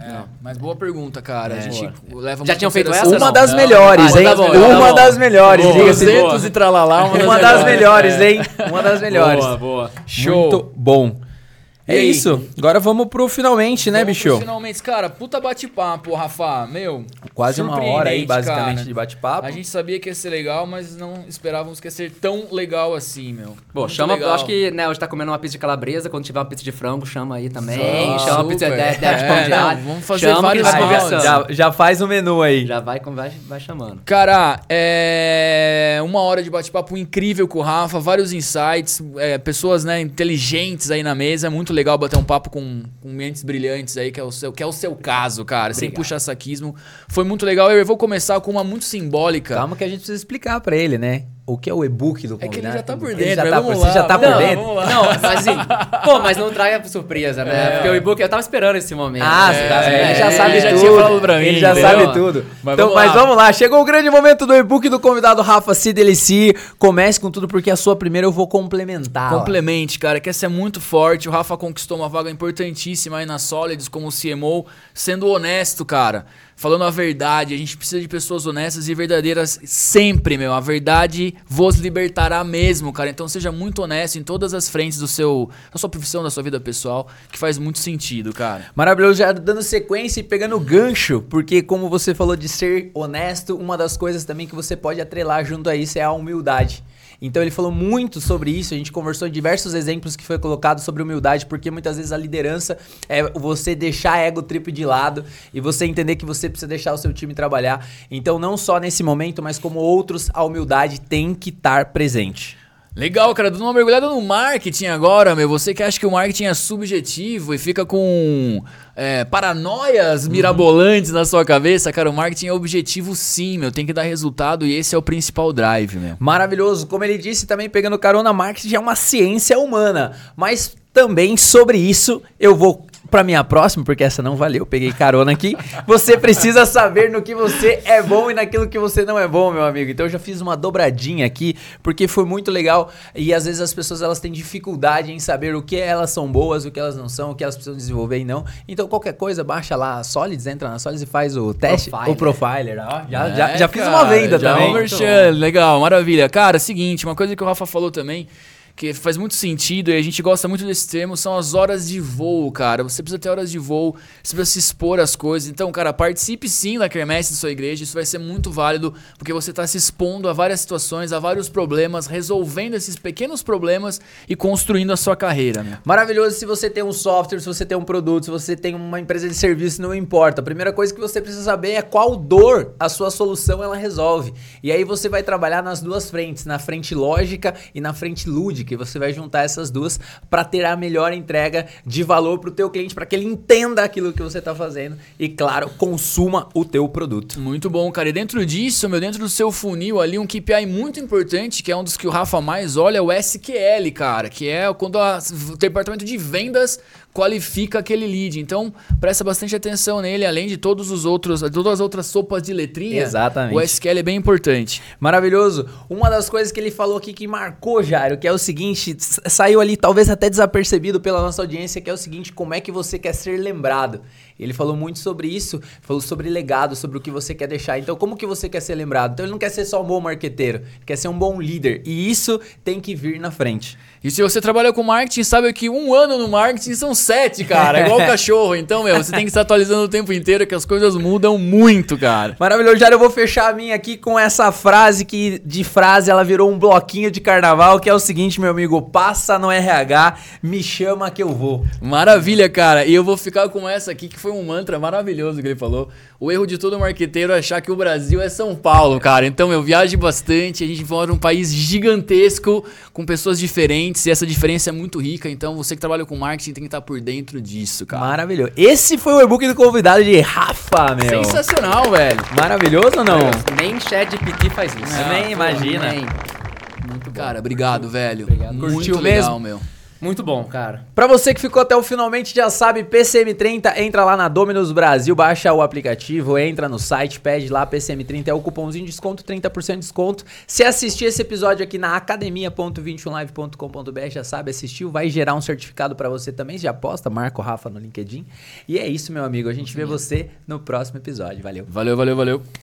É, mas boa pergunta, cara. a É. gente Boa. leva Já muito tinham feito essa, Uma não? das Não, melhores, Ah, hein? tá bom, tá uma bom. das melhores, Boa, boa. 200 e tralalá, uma das Uma das melhores. melhores, É. hein? Uma das melhores. Boa, boa. Show. Muito bom. É E aí? isso. Agora vamos pro finalmente, né, Vamos bicho? Finalmente, cara, puta bate-papo, Rafa. Meu. Quase uma hora aí, basicamente, cara. de bate-papo. A gente sabia que ia ser legal, mas não esperávamos que ia ser tão legal assim, meu. Pô, Muito chama, legal. eu acho que, né, hoje tá comendo uma pizza de calabresa, quando tiver uma pizza de frango, chama aí também. Ah, chama uma pizza de, super. de, de pão É, de não, alho. vamos fazer chama vários conversando. já, já faz o menu aí. Já vai, vai, vai chamando. Cara, é uma hora de bate-papo incrível com o Rafa, vários insights, é, pessoas né, inteligentes aí na mesa. É muito legal bater um papo com, com mentes brilhantes aí, que é o seu, que é o seu caso, cara, sem Obrigado. puxar saquismo. Foi muito legal. Eu vou começar com uma muito simbólica. Calma que a gente precisa explicar pra ele, né? O que é o e-book do É que ele convidado. já tá por Ele dentro, já mas tá vamos por- lá, Você já tá por lá, dentro? Não, mas assim, pô, mas não traga surpresa, né? É. Porque o e-book, eu tava esperando esse momento. Ah, né? você tá- é, ele já é, sabe ele já tudo. tinha falado pra mim, ele já entendeu? sabe tudo. Mas então, vamos mas lá. vamos lá. Chegou o grande momento do e-book do convidado Rafa Cideleci. Comece com tudo, porque a sua primeira eu vou complementar. Complemente, cara, que essa é muito forte. O Rafa conquistou uma vaga importantíssima aí na Solids como CMO, sendo honesto, cara. Falando a verdade, a gente precisa de pessoas honestas e verdadeiras sempre, meu. A verdade vos libertará mesmo, cara. Então seja muito honesto em todas as frentes do seu, da sua profissão, da sua vida pessoal, que faz muito sentido, cara. Maravilhoso, já dando sequência e pegando gancho, porque como você falou de ser honesto, uma das coisas também que você pode atrelar junto a isso é a humildade. Então ele falou muito sobre isso, a gente conversou em diversos exemplos que foi colocado sobre humildade, porque muitas vezes a liderança é você deixar ego trip de lado e você entender que você precisa deixar o seu time trabalhar. Então não só nesse momento, mas como outros, a humildade tem que estar presente. Legal, cara, dando uma mergulhada no marketing agora, meu. Você que acha que o marketing é subjetivo e fica com é, paranoias mirabolantes na sua cabeça, cara, o marketing é objetivo sim, meu. Tem que dar resultado e esse é o principal drive, meu. Maravilhoso. Como ele disse, também pegando carona, marketing é uma ciência humana. Mas também sobre isso eu vou para minha próxima, porque essa não valeu, peguei carona aqui. Você precisa saber no que você é bom e naquilo que você não é bom, meu amigo. Então eu já fiz uma dobradinha aqui, porque foi muito legal e às vezes as pessoas elas têm dificuldade em saber o que elas são boas, o que elas não são, o que elas precisam desenvolver e não. Então qualquer coisa, baixa lá a Solids, entra na Solids e faz o teste, Profiler. o profiler, ó. Já, É, já, já fiz cara, uma venda já também. é um merchan, legal, maravilha. Cara, seguinte, uma coisa que o Rafa falou também, que faz muito sentido e a gente gosta muito desse termo, são as horas de voo, cara. Você precisa ter horas de voo, você precisa se expor às coisas. Então, cara, participe sim da quermesse da sua igreja, isso vai ser muito válido, porque você está se expondo a várias situações, a vários problemas, resolvendo esses pequenos problemas e construindo a sua carreira, né? Maravilhoso se você tem um software, se você tem um produto, se você tem uma empresa de serviço, não importa. A primeira coisa que você precisa saber é qual dor a sua solução ela resolve. E aí você vai trabalhar nas duas frentes, na frente lógica e na frente lúdica. E você vai juntar essas duas para ter a melhor entrega de valor para o teu cliente, para que ele entenda aquilo que você está fazendo e, claro, consuma o teu produto. Muito bom, cara. E dentro disso, meu, dentro do seu funil ali, um KPI muito importante, que é um dos que o Rafa mais olha, é o SQL, cara, que é quando a- o departamento de vendas qualifica aquele lead. Então, presta bastante atenção nele, além de todos os outros, todas as outras sopas de letrinha. Exatamente. O SQL é bem importante. Maravilhoso. Uma das coisas que ele falou aqui que marcou, Jairo, que é o seguinte, s- saiu ali talvez até desapercebido pela nossa audiência, que é o seguinte, como é que você quer ser lembrado? Ele falou muito sobre isso, falou sobre legado, sobre o que você quer deixar. Então, como que você quer ser lembrado? Então, ele não quer ser só um bom marqueteiro, quer ser um bom líder. E isso tem que vir na frente. E se você trabalha com marketing, sabe que um ano no marketing são sete, cara. É igual o cachorro. Então, meu, você tem que estar atualizando o tempo inteiro, que as coisas mudam muito, cara. Maravilhoso, Jairo. Eu vou fechar a minha aqui com essa frase que de frase ela virou um bloquinho de carnaval, que é o seguinte, meu amigo, passa no RH, me chama que eu vou. Maravilha, cara. E eu vou ficar com essa aqui, que foi um mantra maravilhoso que ele falou. O erro de todo marqueteiro é achar que o Brasil é São Paulo, cara. Então eu viajo bastante, a gente mora num país gigantesco, com pessoas diferentes, e essa diferença é muito rica. Então você que trabalha com marketing tem que estar por dentro disso, cara. Maravilhoso. Esse foi o e-book do convidado de Rafa, meu. Sensacional, velho. Maravilhoso ou não? Nem chat GPT faz isso. Nem Pô, imagina. nem. Cara, obrigado, velho. Obrigado. Muito Curtiu legal, mesmo? meu. Muito bom, cara. Pra você que ficou até o finalmente já sabe, PCM30, entra lá na Dominus Brasil, baixa o aplicativo, entra no site, pede lá PCM30, é o cupomzinho de desconto, 30% de desconto. Se assistir esse episódio aqui na academia.21live.com.br, já sabe, assistiu, vai gerar um certificado pra você também, já posta, marca o Rafa no LinkedIn. E é isso, meu amigo, a gente vê você no próximo episódio, valeu. Valeu, valeu, valeu.